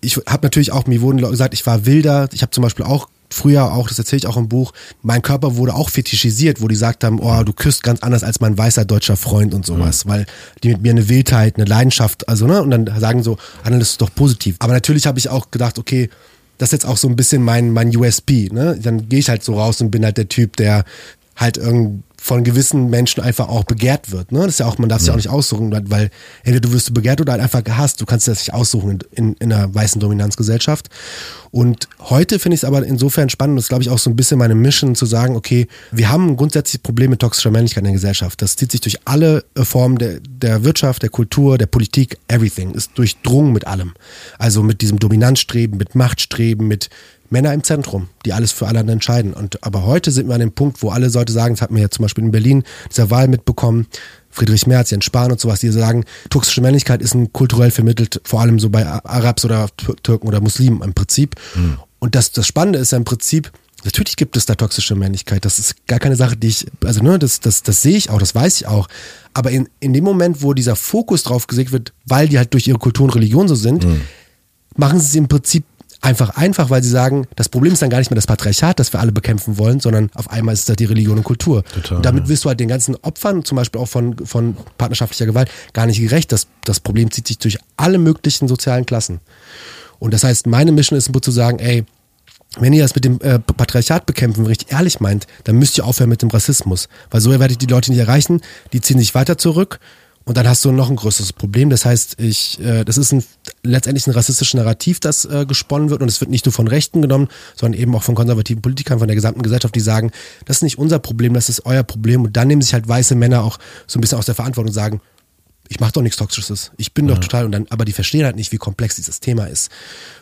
ich habe natürlich auch, mir wurden gesagt, ich war wilder. Ich habe zum Beispiel auch früher auch, das erzähle ich auch im Buch, mein Körper wurde auch fetischisiert, wo die gesagt haben, oh, du küsst ganz anders als mein weißer deutscher Freund und sowas, mhm. weil die mit mir eine Wildheit, eine Leidenschaft, also ne, und dann sagen so, ah, das ist doch positiv. Aber natürlich habe ich auch gedacht, okay, das ist jetzt auch so ein bisschen mein, mein USP, ne? Dann gehe ich halt so raus und bin halt der Typ, der halt irgendwie von gewissen Menschen einfach auch begehrt wird. Ne? Das ist ja auch, man darf es ja. auch nicht aussuchen, weil entweder du wirst du begehrt oder halt einfach gehasst. Du kannst das nicht aussuchen in, in, in einer weißen Dominanzgesellschaft. Und heute finde ich es aber insofern spannend, das ist glaube ich auch so ein bisschen meine Mission zu sagen, okay, wir haben ein grundsätzliches Problem mit toxischer Männlichkeit in der Gesellschaft. Das zieht sich durch alle äh, Formen der, der Wirtschaft, der Kultur, der Politik, everything, ist durchdrungen mit allem. Also mit diesem Dominanzstreben, mit Machtstreben, mit Männer im Zentrum, die alles für alle entscheiden. Und aber heute sind wir an dem Punkt, wo alle Leute sagen, das hat man ja zum Beispiel in Berlin dieser Wahl mitbekommen, Friedrich Merz, Jens Spahn und sowas, die sagen, toxische Männlichkeit ist ein kulturell vermittelt, vor allem so bei Arabs oder Türken oder Muslimen im Prinzip. Mhm. Und das, das Spannende ist ja im Prinzip, natürlich gibt es da toxische Männlichkeit. Das ist gar keine Sache, die ich, also ne, das, das, das sehe ich auch, das weiß ich auch. Aber in, in dem Moment, wo dieser Fokus drauf gesägt wird, weil die halt durch ihre Kultur und Religion so sind, mhm. machen sie es im Prinzip Einfach, einfach, weil sie sagen, das Problem ist dann gar nicht mehr das Patriarchat, das wir alle bekämpfen wollen, sondern auf einmal ist es halt die Religion und Kultur. Total, und damit wirst du halt den ganzen Opfern, zum Beispiel auch von, von partnerschaftlicher Gewalt, gar nicht gerecht. Das, das Problem zieht sich durch alle möglichen sozialen Klassen. Und das heißt, meine Mission ist zu sagen, ey, wenn ihr das mit dem äh, Patriarchat bekämpfen richtig ehrlich meint, dann müsst ihr aufhören mit dem Rassismus. Weil so werdet ihr die Leute nicht erreichen, die ziehen sich weiter zurück und dann hast du noch ein größeres Problem. Das heißt, ich, äh, das ist ein, letztendlich ein rassistisches Narrativ, das äh, gesponnen wird. Und es wird nicht nur von Rechten genommen, sondern eben auch von konservativen Politikern, von der gesamten Gesellschaft, die sagen, das ist nicht unser Problem, das ist euer Problem. Und dann nehmen sich halt weiße Männer auch so ein bisschen aus der Verantwortung und sagen, ich mache doch nichts Toxisches. Ich bin ja. doch total und dann, aber die verstehen halt nicht, wie komplex dieses Thema ist.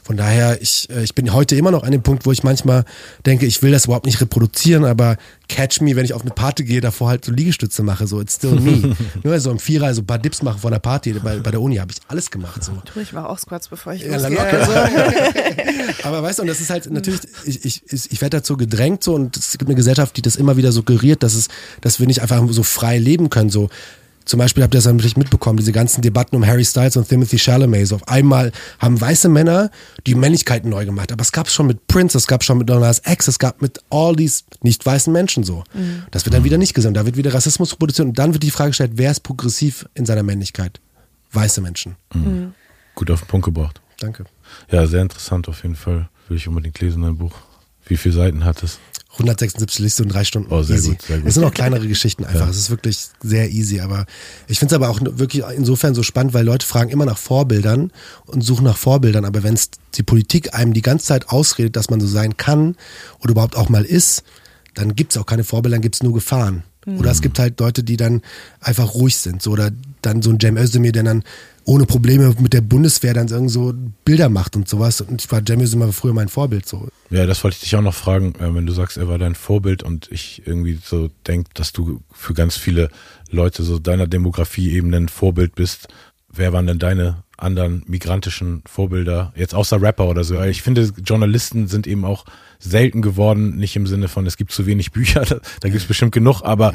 Von daher, ich, äh, ich bin heute immer noch an dem Punkt, wo ich manchmal denke, ich will das überhaupt nicht reproduzieren, aber catch me, wenn ich auf eine Party gehe, davor halt so Liegestütze mache, so it's still me. Nur so im Vierer, so ein paar Dips machen vor einer Party, bei, bei der Uni habe ich alles gemacht. So. Du, ich war auch Squats, bevor ich ja, losgehe. Also. aber weißt du, und das ist halt natürlich, ich, ich, ich werde dazu gedrängt so und es gibt eine Gesellschaft, die das immer wieder suggeriert, dass es, dass wir nicht einfach so frei leben können, so zum Beispiel habt ihr das natürlich mitbekommen, diese ganzen Debatten um Harry Styles und Timothy Chalamet. So auf einmal haben weiße Männer die Männlichkeiten neu gemacht. Aber es gab schon mit Prince, es gab schon mit Donald's X, es gab mit all these nicht weißen Menschen so. Mhm. Das wird dann wieder nicht gesehen. Da wird wieder Rassismus produziert und dann wird die Frage gestellt, wer ist progressiv in seiner Männlichkeit? Weiße Menschen. Mhm. Mhm. Gut auf den Punkt gebracht. Danke. Ja, sehr interessant auf jeden Fall. Will ich unbedingt lesen, dein Buch. Wie viele Seiten hat es? 176 Liste und drei Stunden. Oh, sehr easy. gut, sehr gut. Es sind auch kleinere Geschichten einfach. Ja. Es ist wirklich sehr easy. Aber ich finde es aber auch wirklich insofern so spannend, weil Leute fragen immer nach Vorbildern und suchen nach Vorbildern. Aber wenn es die Politik einem die ganze Zeit ausredet, dass man so sein kann oder überhaupt auch mal ist, dann gibt es auch keine Vorbilder, dann gibt es nur Gefahren. Mhm. Oder es gibt halt Leute, die dann einfach ruhig sind. So, oder dann so ein Cem Özdemir, der dann ohne Probleme mit der Bundeswehr dann irgend so Bilder macht und sowas. Und ich war Cem Özdemir früher mein Vorbild. So. Ja, das wollte ich dich auch noch fragen, äh, wenn du sagst, er war dein Vorbild und ich irgendwie so denke, dass du für ganz viele Leute so deiner Demografie eben ein Vorbild bist. Wer waren denn deine anderen migrantischen Vorbilder, jetzt außer Rapper oder so? Ich finde, Journalisten sind eben auch selten geworden, nicht im Sinne von, es gibt zu wenig Bücher, da, da gibt es bestimmt genug, aber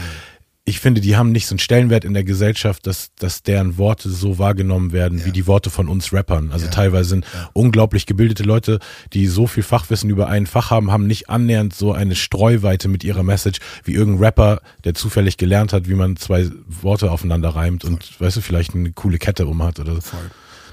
ich finde, die haben nicht so einen Stellenwert in der Gesellschaft, dass, dass deren Worte so wahrgenommen werden ja. wie die Worte von uns Rappern. Also ja. teilweise sind ja. unglaublich gebildete Leute, die so viel Fachwissen über ein Fach haben, haben nicht annähernd so eine Streuweite mit ihrer Message wie irgendein Rapper, der zufällig gelernt hat, wie man zwei Worte aufeinander reimt Voll. und, weißt du, vielleicht eine coole Kette um hat oder so.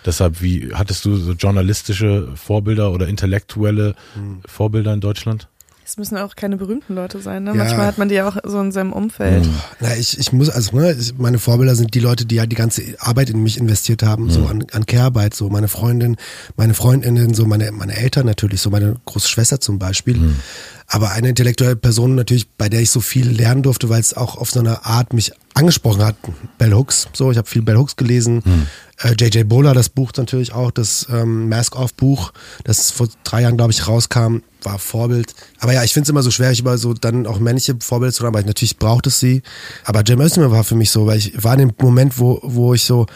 Deshalb, wie hattest du so journalistische Vorbilder oder intellektuelle hm. Vorbilder in Deutschland? Es müssen auch keine berühmten Leute sein, ne? Ja. Manchmal hat man die auch so in seinem Umfeld. Mhm. Na, ich, ich muss, also ne, meine Vorbilder sind die Leute, die ja die ganze Arbeit in mich investiert haben, mhm. so an, an Care-Arbeit, so meine Freundin, meine Freundinnen, so meine, meine Eltern natürlich, so meine große Schwester zum Beispiel. Mhm. Aber eine intellektuelle Person natürlich, bei der ich so viel lernen durfte, weil es auch auf so eine Art mich angesprochen hat. Bell Hooks, so, ich habe viel Bell Hooks gelesen. Mhm. Äh, J.J. Bowler, das Buch natürlich auch, das ähm, Mask-Off-Buch, das vor drei Jahren, glaube ich, rauskam, war Vorbild. Aber ja, ich finde es immer so schwer, ich über so dann auch männliche Vorbilder zu haben, weil natürlich braucht es sie. Aber Jim Özdemir war für mich so, weil ich war in dem Moment, wo, wo ich so,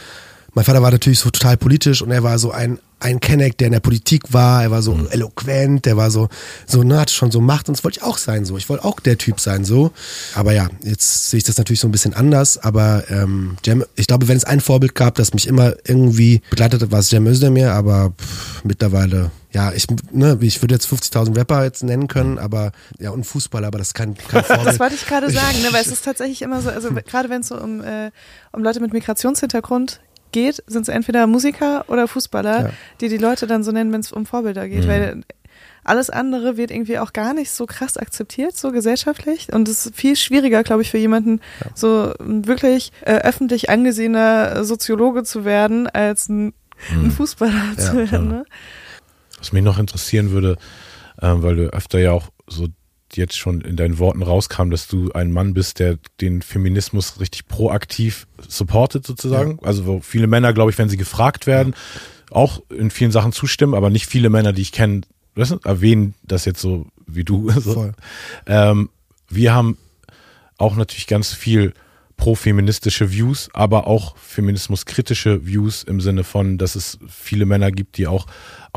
mein Vater war natürlich so total politisch und er war so ein ein Kenneck, der in der Politik war, er war so mhm. eloquent, der war so, so, ne, hatte schon so Macht und das wollte ich auch sein, so. Ich wollte auch der Typ sein, so. Aber ja, jetzt sehe ich das natürlich so ein bisschen anders, aber ähm, Jam, ich glaube, wenn es ein Vorbild gab, das mich immer irgendwie begleitet hat, war es Jam Özdemir, aber pff, mittlerweile, ja, ich, ne, ich würde jetzt 50.000 Rapper jetzt nennen können, aber, ja, und Fußballer, aber das ist kein, kein Vorbild. Das wollte ich gerade sagen, ne, weil es ist tatsächlich immer so, also gerade wenn es so um, äh, um Leute mit Migrationshintergrund geht, sind es entweder Musiker oder Fußballer, ja. die die Leute dann so nennen, wenn es um Vorbilder geht, mhm. weil alles andere wird irgendwie auch gar nicht so krass akzeptiert, so gesellschaftlich. Und es ist viel schwieriger, glaube ich, für jemanden, ja. so wirklich äh, öffentlich angesehener Soziologe zu werden, als ein, mhm. ein Fußballer ja, zu werden. Ne? Was mich noch interessieren würde, äh, weil du öfter ja auch so jetzt schon in deinen Worten rauskam, dass du ein Mann bist, der den Feminismus richtig proaktiv supportet sozusagen. Ja. Also wo viele Männer, glaube ich, wenn sie gefragt werden, ja. auch in vielen Sachen zustimmen, aber nicht viele Männer, die ich kenne, erwähnen das jetzt so wie du. So. Ähm, wir haben auch natürlich ganz viel pro-feministische Views, aber auch feminismuskritische Views im Sinne von, dass es viele Männer gibt, die auch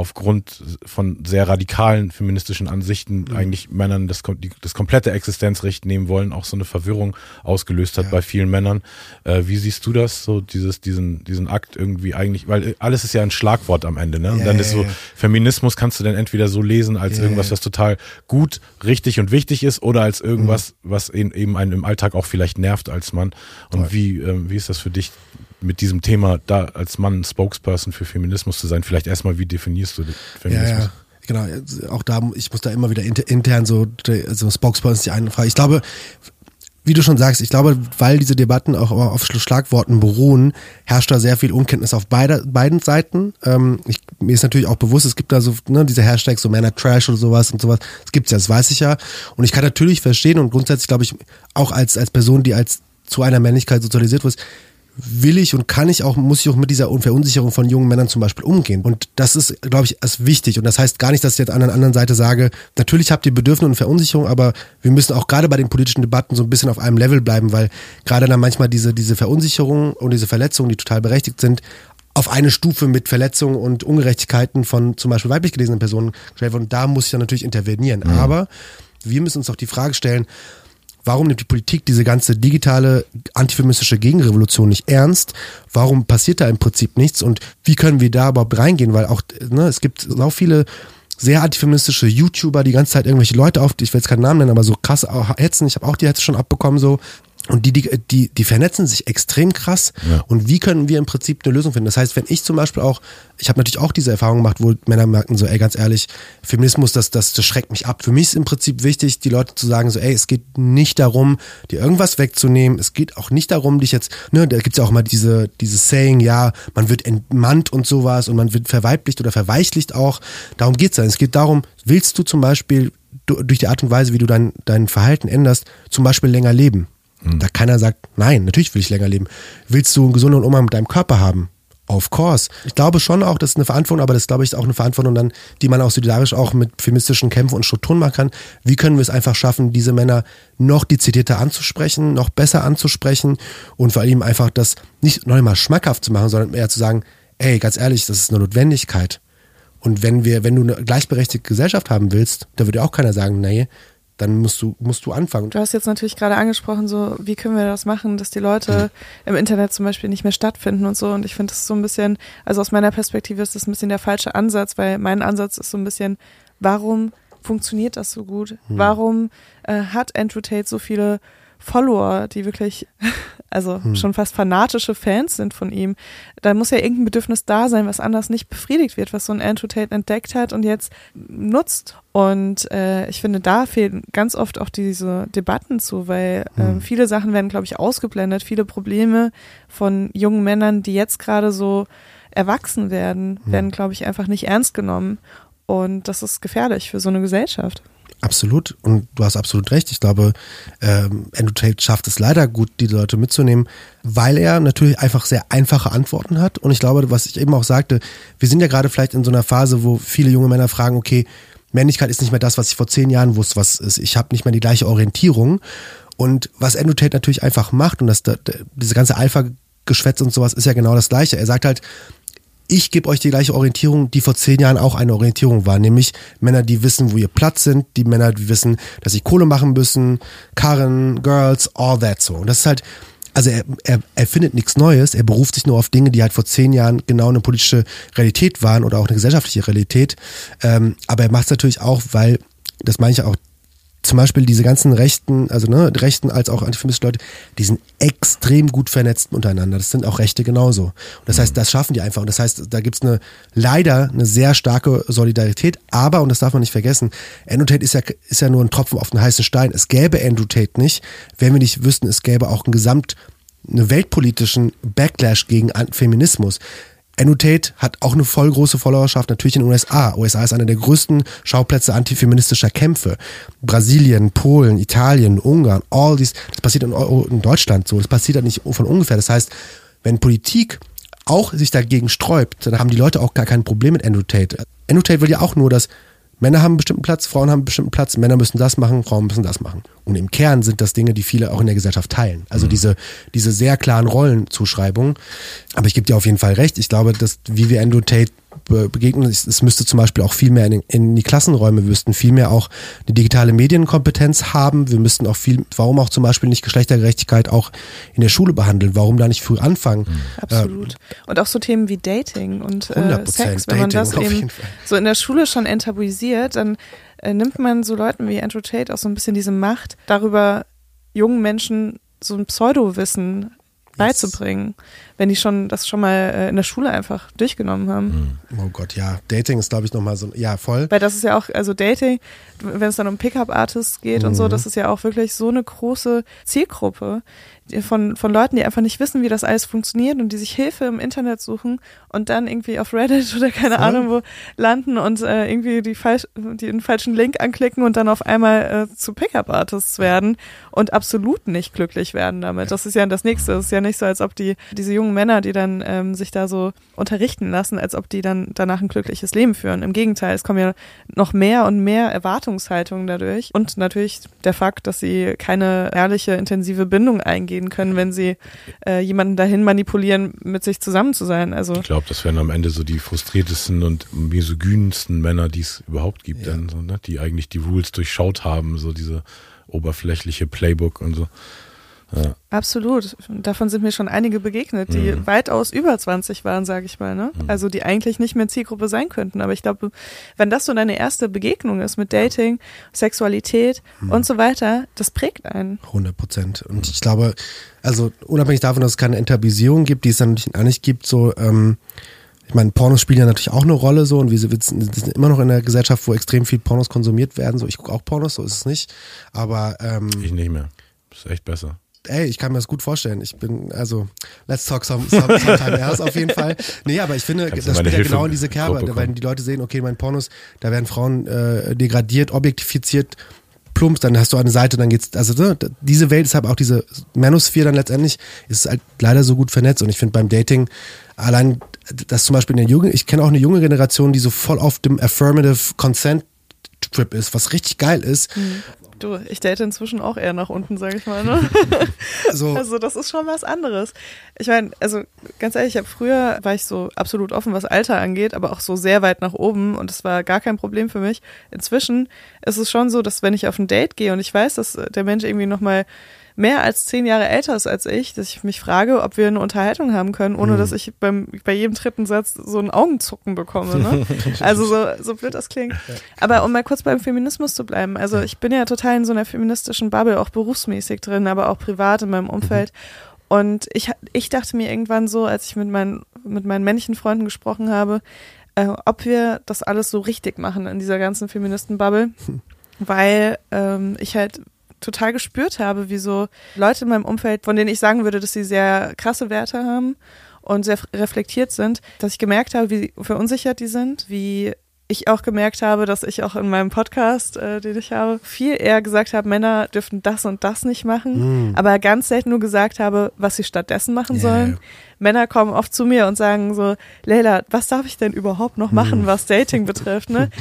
aufgrund von sehr radikalen feministischen Ansichten mhm. eigentlich Männern das, das komplette Existenzrecht nehmen wollen, auch so eine Verwirrung ausgelöst hat ja. bei vielen Männern. Äh, wie siehst du das, so dieses, diesen, diesen Akt irgendwie eigentlich, weil alles ist ja ein Schlagwort am Ende, ne? Und ja, dann ist so, Feminismus kannst du dann entweder so lesen als irgendwas, was total gut, richtig und wichtig ist oder als irgendwas, mhm. was eben einen im Alltag auch vielleicht nervt als Mann. Und wie, äh, wie ist das für dich? Mit diesem Thema da als Mann Spokesperson für Feminismus zu sein. Vielleicht erstmal, wie definierst du Feminismus? Ja, ja. Genau, auch da, ich muss da immer wieder intern so, so Spokesperson ist die eine Frage. Ich glaube, wie du schon sagst, ich glaube, weil diese Debatten auch auf Schlagworten beruhen, herrscht da sehr viel Unkenntnis auf beide, beiden Seiten. Ähm, ich, mir ist natürlich auch bewusst, es gibt da so ne, diese Hashtags, so Männer Trash oder sowas und sowas. Das gibt's ja, das weiß ich ja. Und ich kann natürlich verstehen und grundsätzlich glaube ich, auch als, als Person, die als zu einer Männlichkeit sozialisiert wird, will ich und kann ich auch, muss ich auch mit dieser Verunsicherung von jungen Männern zum Beispiel umgehen. Und das ist, glaube ich, ist wichtig. Und das heißt gar nicht, dass ich jetzt an der anderen Seite sage, natürlich habt ihr Bedürfnisse und Verunsicherung, aber wir müssen auch gerade bei den politischen Debatten so ein bisschen auf einem Level bleiben, weil gerade dann manchmal diese, diese Verunsicherung und diese Verletzungen, die total berechtigt sind, auf eine Stufe mit Verletzungen und Ungerechtigkeiten von zum Beispiel weiblich gelesenen Personen gestellt werden. Und da muss ich dann natürlich intervenieren. Mhm. Aber wir müssen uns auch die Frage stellen, Warum nimmt die Politik diese ganze digitale antifeministische Gegenrevolution nicht ernst? Warum passiert da im Prinzip nichts? Und wie können wir da überhaupt reingehen? Weil auch, ne, es gibt so viele sehr antifeministische YouTuber, die ganze Zeit irgendwelche Leute auf, ich will jetzt keinen Namen nennen, aber so krass hetzen. Ich habe auch die Hetze schon abbekommen, so und die, die, die, die vernetzen sich extrem krass. Ja. Und wie können wir im Prinzip eine Lösung finden? Das heißt, wenn ich zum Beispiel auch, ich habe natürlich auch diese Erfahrung gemacht, wo Männer merken so, ey, ganz ehrlich, Feminismus, das, das, das schreckt mich ab. Für mich ist im Prinzip wichtig, die Leute zu sagen, so, ey, es geht nicht darum, dir irgendwas wegzunehmen. Es geht auch nicht darum, dich jetzt, ne, da gibt's ja auch mal diese, dieses Saying, ja, man wird entmannt und sowas und man wird verweiblicht oder verweichlicht auch. Darum geht's dann. Es geht darum, willst du zum Beispiel durch die Art und Weise, wie du dein, dein Verhalten änderst, zum Beispiel länger leben? Da keiner sagt, nein, natürlich will ich länger leben. Willst du einen gesunden Umgang mit deinem Körper haben? Of course. Ich glaube schon auch, das ist eine Verantwortung, aber das glaube ich, auch eine Verantwortung dann, die man auch solidarisch auch mit feministischen Kämpfen und Strukturen machen kann. Wie können wir es einfach schaffen, diese Männer noch dezidierter anzusprechen, noch besser anzusprechen und vor allem einfach das nicht noch einmal schmackhaft zu machen, sondern eher zu sagen, ey, ganz ehrlich, das ist eine Notwendigkeit. Und wenn wir, wenn du eine gleichberechtigte Gesellschaft haben willst, da würde auch keiner sagen, nee, dann musst du, musst du anfangen. Du hast jetzt natürlich gerade angesprochen, so, wie können wir das machen, dass die Leute mhm. im Internet zum Beispiel nicht mehr stattfinden und so. Und ich finde das so ein bisschen, also aus meiner Perspektive ist das ein bisschen der falsche Ansatz, weil mein Ansatz ist so ein bisschen, warum funktioniert das so gut? Mhm. Warum äh, hat Andrew Tate so viele Follower, die wirklich, also hm. schon fast fanatische Fans sind von ihm. Da muss ja irgendein Bedürfnis da sein, was anders nicht befriedigt wird, was so ein Andrew Tate entdeckt hat und jetzt nutzt. Und äh, ich finde, da fehlen ganz oft auch diese Debatten zu, weil äh, viele Sachen werden, glaube ich, ausgeblendet. Viele Probleme von jungen Männern, die jetzt gerade so erwachsen werden, hm. werden, glaube ich, einfach nicht ernst genommen. Und das ist gefährlich für so eine Gesellschaft. Absolut. Und du hast absolut recht. Ich glaube, ähm, Andrew Tate schafft es leider gut, die Leute mitzunehmen, weil er natürlich einfach sehr einfache Antworten hat. Und ich glaube, was ich eben auch sagte, wir sind ja gerade vielleicht in so einer Phase, wo viele junge Männer fragen, okay, Männlichkeit ist nicht mehr das, was ich vor zehn Jahren wusste, was ist. Ich habe nicht mehr die gleiche Orientierung. Und was Andrew Tate natürlich einfach macht, und das, diese ganze Alpha-Geschwätz und sowas ist ja genau das Gleiche. Er sagt halt, ich gebe euch die gleiche Orientierung, die vor zehn Jahren auch eine Orientierung war, nämlich Männer, die wissen, wo ihr Platz sind, die Männer, die wissen, dass sie Kohle machen müssen, Karren, Girls, all that so. Und das ist halt, also er, er, er findet nichts Neues, er beruft sich nur auf Dinge, die halt vor zehn Jahren genau eine politische Realität waren oder auch eine gesellschaftliche Realität. Ähm, aber er macht es natürlich auch, weil, das meine ich auch zum Beispiel diese ganzen Rechten, also ne, Rechten als auch antifeministische Leute, die sind extrem gut vernetzt untereinander. Das sind auch Rechte genauso. Und das heißt, das schaffen die einfach. Und das heißt, da gibt's eine leider eine sehr starke Solidarität. Aber, und das darf man nicht vergessen, Andrew Tate ist ja, ist ja nur ein Tropfen auf den heißen Stein. Es gäbe Andrew Tate nicht, wenn wir nicht wüssten, es gäbe auch einen gesamt eine weltpolitischen Backlash gegen Feminismus. Andrew Tate hat auch eine voll große Followerschaft, natürlich in den USA. USA ist einer der größten Schauplätze antifeministischer Kämpfe. Brasilien, Polen, Italien, Ungarn, all dies, das passiert in, in Deutschland so, das passiert halt nicht von ungefähr. Das heißt, wenn Politik auch sich dagegen sträubt, dann haben die Leute auch gar kein Problem mit Andrew Tate. Andrew Tate will ja auch nur, dass Männer haben einen bestimmten Platz, Frauen haben einen bestimmten Platz, Männer müssen das machen, Frauen müssen das machen. Und im Kern sind das Dinge, die viele auch in der Gesellschaft teilen. Also mhm. diese, diese sehr klaren Rollenzuschreibungen. Aber ich gebe dir auf jeden Fall recht. Ich glaube, dass wie wir Andrew Tate begegnen. Es müsste zum Beispiel auch viel mehr in, in die Klassenräume, wir müssten viel mehr auch eine digitale Medienkompetenz haben. Wir müssten auch viel, warum auch zum Beispiel nicht Geschlechtergerechtigkeit auch in der Schule behandeln? Warum da nicht früh anfangen? Mhm. Absolut. Äh, und auch so Themen wie Dating und äh, Sex, wenn man das eben so in der Schule schon enttabuisiert, dann äh, nimmt man so Leuten wie Andrew Tate auch so ein bisschen diese Macht, darüber jungen Menschen so ein Pseudowissen beizubringen, wenn die schon das schon mal äh, in der Schule einfach durchgenommen haben. Mhm. Oh Gott, ja. Dating ist, glaube ich, nochmal so, ja, voll. Weil das ist ja auch, also Dating, wenn es dann um Pickup-Artists geht mhm. und so, mhm. das ist ja auch wirklich so eine große Zielgruppe, von, von Leuten, die einfach nicht wissen, wie das alles funktioniert und die sich Hilfe im Internet suchen und dann irgendwie auf Reddit oder keine Voll. Ahnung wo landen und äh, irgendwie die, falsch, die den falschen Link anklicken und dann auf einmal äh, zu Pickup-Artists werden und absolut nicht glücklich werden damit. Das ist ja das Nächste. Es ist ja nicht so, als ob die, diese jungen Männer, die dann ähm, sich da so unterrichten lassen, als ob die dann danach ein glückliches Leben führen. Im Gegenteil, es kommen ja noch mehr und mehr Erwartungshaltungen dadurch und natürlich der Fakt, dass sie keine ehrliche, intensive Bindung eingehen gehen können, wenn sie äh, jemanden dahin manipulieren, mit sich zusammen zu sein. Also ich glaube, das wären am Ende so die frustriertesten und misogynsten Männer, die es überhaupt gibt, ja. dann, so, ne? die eigentlich die Rules durchschaut haben, so diese oberflächliche Playbook und so. Ja. Absolut. Davon sind mir schon einige begegnet, die mhm. weitaus über 20 waren, sage ich mal. Ne? Mhm. Also die eigentlich nicht mehr Zielgruppe sein könnten. Aber ich glaube, wenn das so deine erste Begegnung ist mit Dating, Sexualität mhm. und so weiter, das prägt einen. 100 Prozent. Und ich glaube, also unabhängig davon, dass es keine Enttabuisierung gibt, die es dann natürlich auch nicht gibt, so ähm, ich meine, Pornos spielen ja natürlich auch eine Rolle so und wir sind immer noch in einer Gesellschaft, wo extrem viel Pornos konsumiert werden. So, ich gucke auch Pornos, so ist es nicht. Aber ähm, ich nicht mehr. Ist echt besser ey, ich kann mir das gut vorstellen. Ich bin, also, let's talk some, some, sometime else auf jeden Fall. Nee, aber ich finde, Kannst das spielt ja genau in diese Kerbe, weil die Leute sehen, okay, mein Pornos, da werden Frauen äh, degradiert, objektifiziert, plumps, dann hast du eine Seite, dann geht's, also ne, diese Welt ist halt auch diese Manosphere dann letztendlich, ist halt leider so gut vernetzt und ich finde beim Dating allein, dass zum Beispiel in der Jugend, ich kenne auch eine junge Generation, die so voll auf dem Affirmative Consent Trip ist, was richtig geil ist. Mhm. Du, ich date inzwischen auch eher nach unten, sag ich mal. Ne? so. Also das ist schon was anderes. Ich meine, also ganz ehrlich, ich habe früher war ich so absolut offen, was Alter angeht, aber auch so sehr weit nach oben und das war gar kein Problem für mich. Inzwischen ist es schon so, dass wenn ich auf ein Date gehe und ich weiß, dass der Mensch irgendwie nochmal mal mehr als zehn Jahre älter ist als ich, dass ich mich frage, ob wir eine Unterhaltung haben können, ohne mhm. dass ich beim, bei jedem dritten Satz so ein Augenzucken bekomme. Ne? also so, so blöd das klingt. Aber um mal kurz beim Feminismus zu bleiben, also ich bin ja total in so einer feministischen Bubble, auch berufsmäßig drin, aber auch privat in meinem Umfeld. Mhm. Und ich, ich dachte mir irgendwann so, als ich mit meinen, mit meinen männlichen Freunden gesprochen habe, äh, ob wir das alles so richtig machen in dieser ganzen Feministen-Bubble. Weil ähm, ich halt total gespürt habe, wie so Leute in meinem Umfeld, von denen ich sagen würde, dass sie sehr krasse Werte haben und sehr reflektiert sind, dass ich gemerkt habe, wie verunsichert die sind, wie ich auch gemerkt habe, dass ich auch in meinem Podcast, äh, den ich habe, viel eher gesagt habe, Männer dürften das und das nicht machen, mm. aber ganz selten nur gesagt habe, was sie stattdessen machen yeah. sollen. Männer kommen oft zu mir und sagen so, Leila, was darf ich denn überhaupt noch machen, mm. was Dating betrifft, ne?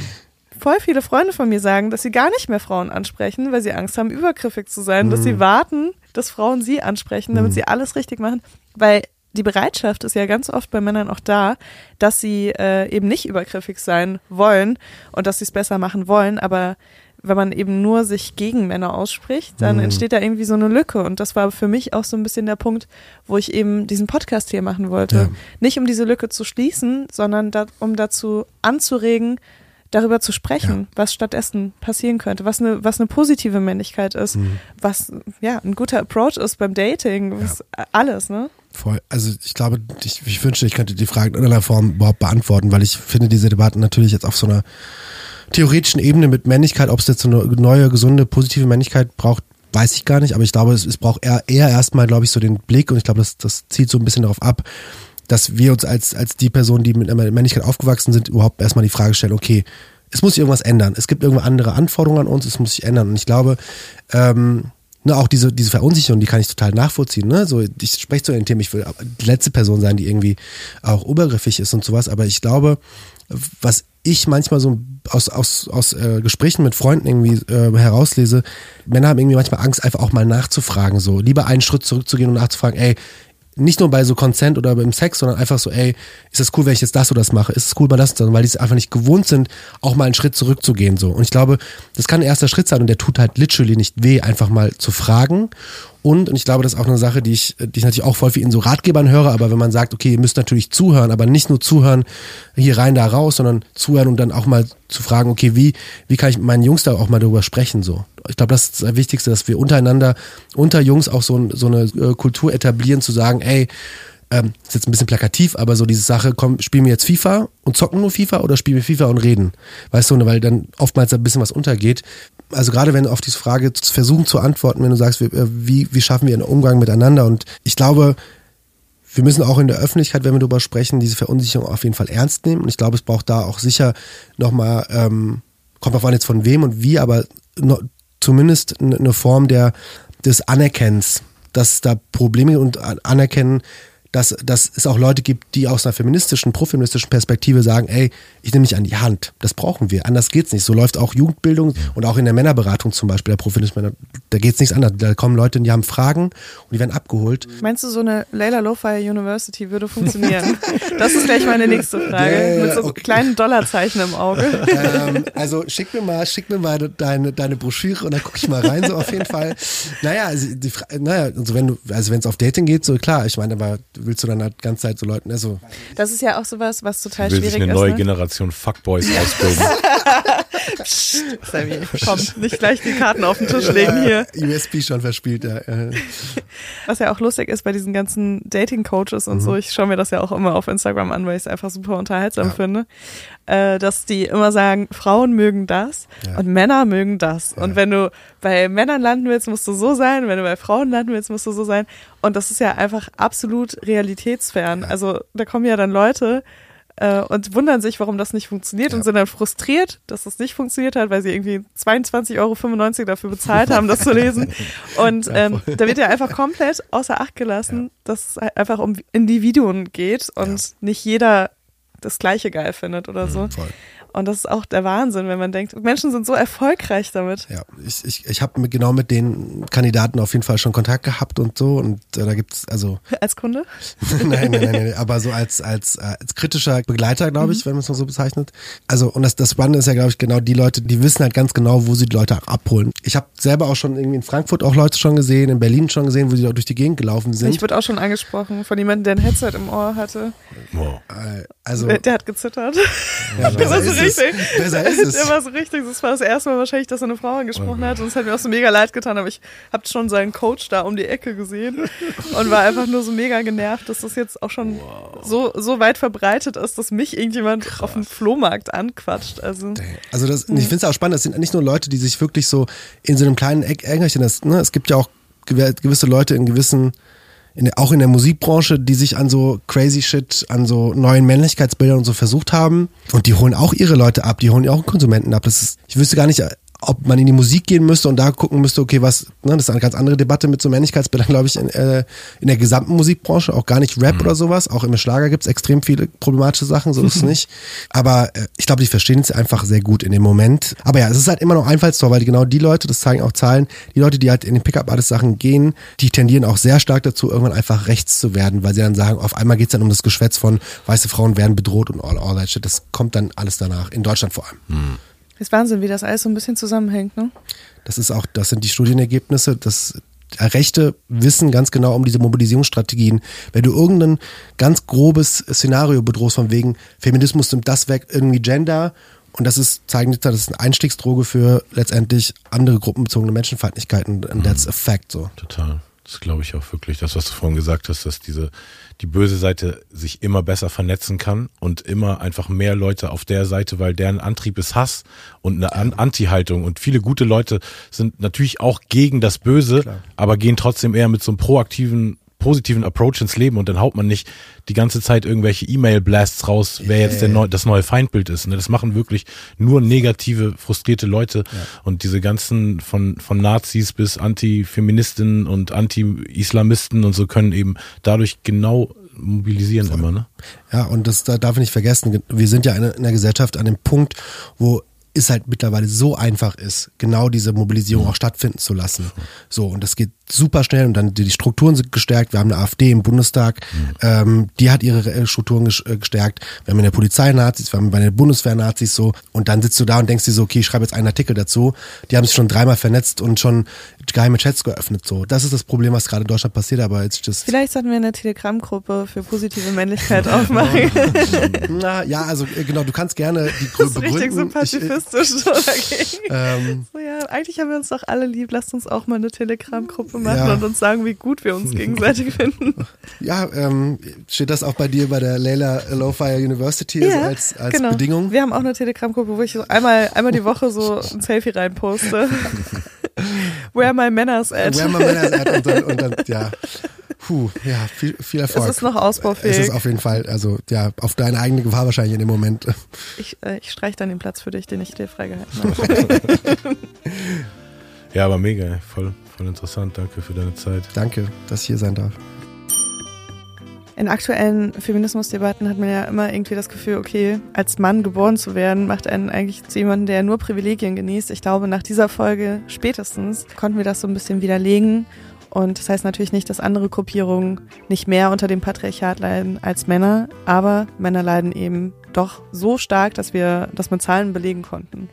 voll viele Freunde von mir sagen, dass sie gar nicht mehr Frauen ansprechen, weil sie Angst haben, übergriffig zu sein, mhm. dass sie mhm. warten, dass Frauen sie ansprechen, damit mhm. sie alles richtig machen, weil die Bereitschaft ist ja ganz oft bei Männern auch da, dass sie äh, eben nicht übergriffig sein wollen und dass sie es besser machen wollen, aber wenn man eben nur sich gegen Männer ausspricht, dann mhm. entsteht da irgendwie so eine Lücke. Und das war für mich auch so ein bisschen der Punkt, wo ich eben diesen Podcast hier machen wollte. Ja. Nicht um diese Lücke zu schließen, sondern da, um dazu anzuregen, darüber zu sprechen, ja. was stattdessen passieren könnte, was eine, was eine positive Männlichkeit ist, mhm. was ja ein guter Approach ist beim Dating, was, ja. alles, ne? Voll. Also ich glaube, ich, ich wünschte, ich könnte die Frage in irgendeiner Form überhaupt beantworten, weil ich finde diese Debatten natürlich jetzt auf so einer theoretischen Ebene mit Männlichkeit, ob es jetzt so eine neue, gesunde, positive Männlichkeit braucht, weiß ich gar nicht, aber ich glaube, es, es braucht eher, eher erstmal, glaube ich, so den Blick und ich glaube, das, das zielt so ein bisschen darauf ab, dass wir uns als, als die Personen, die mit einer Männlichkeit aufgewachsen sind, überhaupt erstmal die Frage stellen, okay, es muss sich irgendwas ändern. Es gibt irgendwo andere Anforderungen an uns, es muss sich ändern. Und ich glaube, ähm, ne, auch diese, diese Verunsicherung, die kann ich total nachvollziehen. Ne? So, ich spreche zu den Themen, ich will die letzte Person sein, die irgendwie auch obergriffig ist und sowas, aber ich glaube, was ich manchmal so aus, aus, aus äh, Gesprächen mit Freunden irgendwie äh, herauslese, Männer haben irgendwie manchmal Angst, einfach auch mal nachzufragen, so lieber einen Schritt zurückzugehen und nachzufragen, ey, nicht nur bei so Consent oder beim Sex, sondern einfach so, ey, ist das cool, wenn ich jetzt das oder das mache? Ist es cool, bei das, weil die es einfach nicht gewohnt sind, auch mal einen Schritt zurückzugehen, so. Und ich glaube, das kann ein erster Schritt sein und der tut halt literally nicht weh, einfach mal zu fragen und, und ich glaube, das ist auch eine Sache, die ich, die ich natürlich auch voll viel in so Ratgebern höre, aber wenn man sagt, okay, ihr müsst natürlich zuhören, aber nicht nur zuhören, hier rein, da raus, sondern zuhören und dann auch mal zu fragen, okay, wie, wie kann ich mit meinen Jungs da auch mal darüber sprechen, so. Ich glaube, das ist das Wichtigste, dass wir untereinander, unter Jungs auch so, so eine äh, Kultur etablieren, zu sagen, ey, ähm, ist jetzt ein bisschen plakativ, aber so diese Sache, komm, spielen wir jetzt FIFA und zocken nur FIFA oder spielen wir FIFA und reden? Weißt du, weil dann oftmals ein bisschen was untergeht. Also gerade wenn auf diese Frage versuchen zu antworten, wenn du sagst, äh, wie, wie schaffen wir einen Umgang miteinander? Und ich glaube, wir müssen auch in der Öffentlichkeit, wenn wir darüber sprechen, diese Verunsicherung auf jeden Fall ernst nehmen. Und ich glaube, es braucht da auch sicher nochmal, ähm, kommt auf an jetzt von wem und wie, aber no, zumindest eine Form der, des Anerkennens, dass da Probleme und anerkennen, dass, dass es auch Leute gibt, die aus einer feministischen, profeministischen Perspektive sagen, ey, ich nehme mich an die Hand. Das brauchen wir. Anders geht's nicht. So läuft auch Jugendbildung und auch in der Männerberatung zum Beispiel, der Profeministische, da geht's nichts anders. Da kommen Leute, die haben Fragen und die werden abgeholt. Meinst du, so eine Layla Lowfire University würde funktionieren? das ist gleich meine nächste Frage. Yeah, Mit so okay. kleinen Dollarzeichen im Auge. ähm, also schick mir mal, schick mir mal deine, deine Broschüre und dann gucke ich mal rein, so auf jeden Fall. Naja, also, die, naja, also wenn du, also wenn es auf Dating geht, so klar, ich meine, aber willst du dann halt die ganze Zeit so Leuten, also Das ist ja auch sowas, was total Will sich schwierig eine ist. neue ne? Generation Fuckboys ausbilden. Sammy, komm, nicht gleich die Karten auf den Tisch legen hier. USP schon verspielt, ja. Was ja auch lustig ist bei diesen ganzen Dating-Coaches und so, ich schaue mir das ja auch immer auf Instagram an, weil ich es einfach super unterhaltsam Ja. finde, äh, dass die immer sagen, Frauen mögen das Ja. und Männer mögen das. Und wenn du bei Männern landen willst, musst du so sein, wenn du bei Frauen landen willst, musst du so sein. Und das ist ja einfach absolut realitätsfern. Also da kommen ja dann Leute, äh, und wundern sich, warum das nicht funktioniert Ja. und sind dann frustriert, dass das nicht funktioniert hat, weil sie irgendwie 22,95 Euro dafür bezahlt haben, das zu lesen. Und ähm, da wird ja einfach komplett außer Acht gelassen, dass es halt einfach um Individuen geht und nicht jeder das Gleiche geil findet oder so. Voll. Und das ist auch der Wahnsinn, wenn man denkt, Menschen sind so erfolgreich damit. Ja, ich, ich, ich habe genau mit den Kandidaten auf jeden Fall schon Kontakt gehabt und so und äh, da gibt's also Als Kunde? nein, nein, nein, nein, aber so als als äh, als kritischer Begleiter, glaube Mhm. ich, wenn man es mal so bezeichnet. Also und das das Spannende ist ja, glaube ich, genau die Leute, die wissen halt ganz genau, wo sie die Leute abholen. Ich habe selber auch schon irgendwie in Frankfurt auch Leute schon gesehen, in Berlin schon gesehen, wo sie da durch die Gegend gelaufen sind. Ich wurde auch schon angesprochen von jemandem, der ein Headset im Ohr hatte. Wow. Äh, also Der, der hat gezittert. ja, Es. richtig. Besser ist es. Der war so richtig. Das war das erste Mal wahrscheinlich, dass er eine Frau angesprochen hat. Und es hat mir auch so mega leid getan. Aber ich habe schon seinen Coach da um die Ecke gesehen und war einfach nur so mega genervt, dass das jetzt auch schon so, so weit verbreitet ist, dass mich irgendjemand auf dem Flohmarkt anquatscht. Also Also das, ich finde es auch spannend, das sind nicht nur Leute, die sich wirklich so in so einem kleinen Eck das, ne, es gibt ja auch gew- gewisse Leute in gewissen, in, auch in der Musikbranche, die sich an so crazy shit, an so neuen Männlichkeitsbildern und so versucht haben. Und die holen auch ihre Leute ab, die holen auch Konsumenten ab. Das ist, ich wüsste gar nicht, ob man in die Musik gehen müsste und da gucken müsste, okay, was, ne, das ist eine ganz andere Debatte mit so Männlichkeitsbildern, glaube ich, in, äh, in der gesamten Musikbranche, auch gar nicht Rap oder sowas, auch im Schlager gibt's extrem viele problematische Sachen, so ist es nicht. Aber äh, ich glaube, die verstehen es einfach sehr gut in dem Moment. Aber ja, es ist halt immer noch Einfallstor, weil genau die Leute, das zeigen auch Zahlen, die Leute, die halt in den Pickup-Artist-Sachen gehen, die tendieren auch sehr stark dazu, irgendwann einfach rechts zu werden, weil sie dann sagen, auf einmal geht's dann um das Geschwätz von weiße Frauen werden bedroht und all, all that shit. Das kommt dann alles danach, in Deutschland vor allem. Ist Wahnsinn, wie das alles so ein bisschen zusammenhängt, ne? Das ist auch, das sind die Studienergebnisse, das Rechte wissen ganz genau um diese Mobilisierungsstrategien. Wenn du irgendein ganz grobes Szenario bedrohst von wegen Feminismus nimmt das weg, irgendwie Gender und das ist, zeigen das ist eine Einstiegsdroge für letztendlich andere gruppenbezogene Menschenfeindlichkeiten and that's a fact so. Total. Das glaube ich auch wirklich. Das, was du vorhin gesagt hast, dass diese, die böse Seite sich immer besser vernetzen kann und immer einfach mehr Leute auf der Seite, weil deren Antrieb ist Hass und eine An Anti-Haltung. Und viele gute Leute sind natürlich auch gegen das Böse, aber gehen trotzdem eher mit so einem proaktiven, positiven Approach ins Leben und dann haut man nicht die ganze Zeit irgendwelche E-Mail-Blasts raus, wer jetzt der neu, das neue Feindbild ist. Ne? Das machen wirklich nur negative, frustrierte Leute und diese ganzen von, von Nazis bis Anti-Feministinnen und Anti-Islamisten und so können eben dadurch genau mobilisieren immer, ne? Ja, und das da darf ich nicht vergessen, wir sind ja in einer Gesellschaft an dem Punkt, wo es halt mittlerweile so einfach ist, genau diese Mobilisierung auch stattfinden zu lassen. So, und das geht super schnell und dann die Strukturen sind gestärkt. Wir haben eine AfD im Bundestag, ähm, die hat ihre äh, Strukturen äh, gestärkt. Wir haben in der Polizei Nazis, wir haben bei der Bundeswehr Nazis so. Und dann sitzt du da und denkst dir so, okay, ich schreibe jetzt einen Artikel dazu. Die haben sich schon dreimal vernetzt und schon geheime Chats geöffnet. So, das ist das Problem, was gerade in Deutschland passiert, aber it's just Vielleicht sollten wir eine Telegram-Gruppe für positive Männlichkeit aufmachen. Na, ja, also äh, genau, du kannst gerne die Das ist richtig so begründen. Ich, pazifistisch so dagegen. ähm, So, ja, eigentlich haben wir uns doch alle lieb. Lasst uns auch mal eine Telegram-Gruppe machen Ja. und uns sagen, wie gut wir uns gegenseitig finden. ja, ähm, steht das auch bei dir bei der Leila Lowfire University also als, als genau. Bedingung? Wir haben auch eine Telegram-Gruppe, wo ich so einmal, einmal die Woche so ein Selfie reinposte. Where my manners at. Where my manners at und dann, und dann ja, puh, ja, viel, viel Erfolg. Es ist noch ausbaufähig. Es ist auf jeden Fall, also ja, auf deine eigene Gefahr wahrscheinlich in dem Moment. Ich, äh, ich streich dann den Platz für dich, den ich dir freigehalten habe. Ja, aber mega, voll, voll interessant. Danke für deine Zeit. Danke, dass ich hier sein darf. In aktuellen Feminismusdebatten hat man ja immer irgendwie das Gefühl, okay, als Mann geboren zu werden, macht einen eigentlich zu jemandem, der nur Privilegien genießt. Ich glaube, nach dieser Folge spätestens konnten wir das so ein bisschen widerlegen. Und das heißt natürlich nicht, dass andere Gruppierungen nicht mehr unter dem Patriarchat leiden als Männer, aber Männer leiden eben doch so stark, dass wir das mit Zahlen belegen konnten.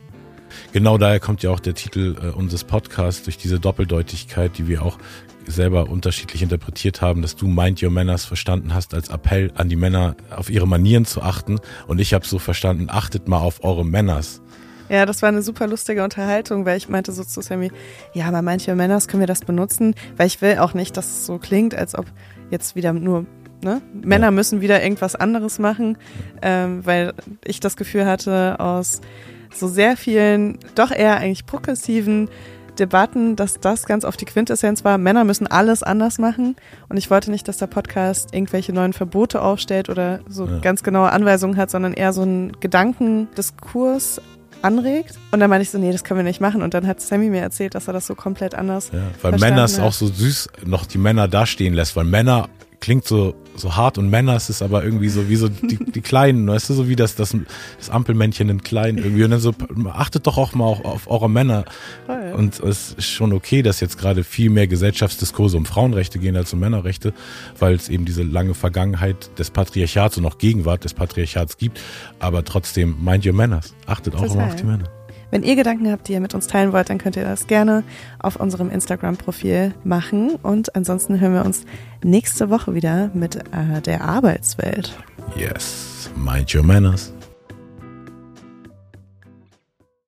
Genau daher kommt ja auch der Titel äh, unseres Podcasts durch diese Doppeldeutigkeit, die wir auch selber unterschiedlich interpretiert haben, dass du Mind Your Manners verstanden hast als Appell an die Männer, auf ihre Manieren zu achten. Und ich habe so verstanden, achtet mal auf eure Manners. Ja, das war eine super lustige Unterhaltung, weil ich meinte so zu Sammy, ja, bei manchen Männers können wir das benutzen, weil ich will auch nicht, dass es so klingt, als ob jetzt wieder nur ne? Männer ja. müssen wieder irgendwas anderes machen, ähm, weil ich das Gefühl hatte aus so sehr vielen, doch eher eigentlich progressiven Debatten, dass das ganz oft die Quintessenz war, Männer müssen alles anders machen. Und ich wollte nicht, dass der Podcast irgendwelche neuen Verbote aufstellt oder so ja. ganz genaue Anweisungen hat, sondern eher so einen Gedankendiskurs anregt. Und dann meinte ich so, nee, das können wir nicht machen. Und dann hat Sammy mir erzählt, dass er das so komplett anders. Ja, weil Männer es auch so süß noch die Männer dastehen lässt, weil Männer klingt so, so hart und Männer ist es aber irgendwie so wie so die, die Kleinen, weißt du, so wie das, das, das Ampelmännchen in Klein irgendwie. Und dann so, achtet doch auch mal auf, auf eure Männer. Voll. Und es ist schon okay, dass jetzt gerade viel mehr Gesellschaftsdiskurse um Frauenrechte gehen als um Männerrechte, weil es eben diese lange Vergangenheit des Patriarchats und auch Gegenwart des Patriarchats gibt. Aber trotzdem, mind your manners. Achtet auch immer auf die Männer. Wenn ihr Gedanken habt, die ihr mit uns teilen wollt, dann könnt ihr das gerne auf unserem Instagram-Profil machen. Und ansonsten hören wir uns nächste Woche wieder mit äh, der Arbeitswelt. Yes, mind your manners.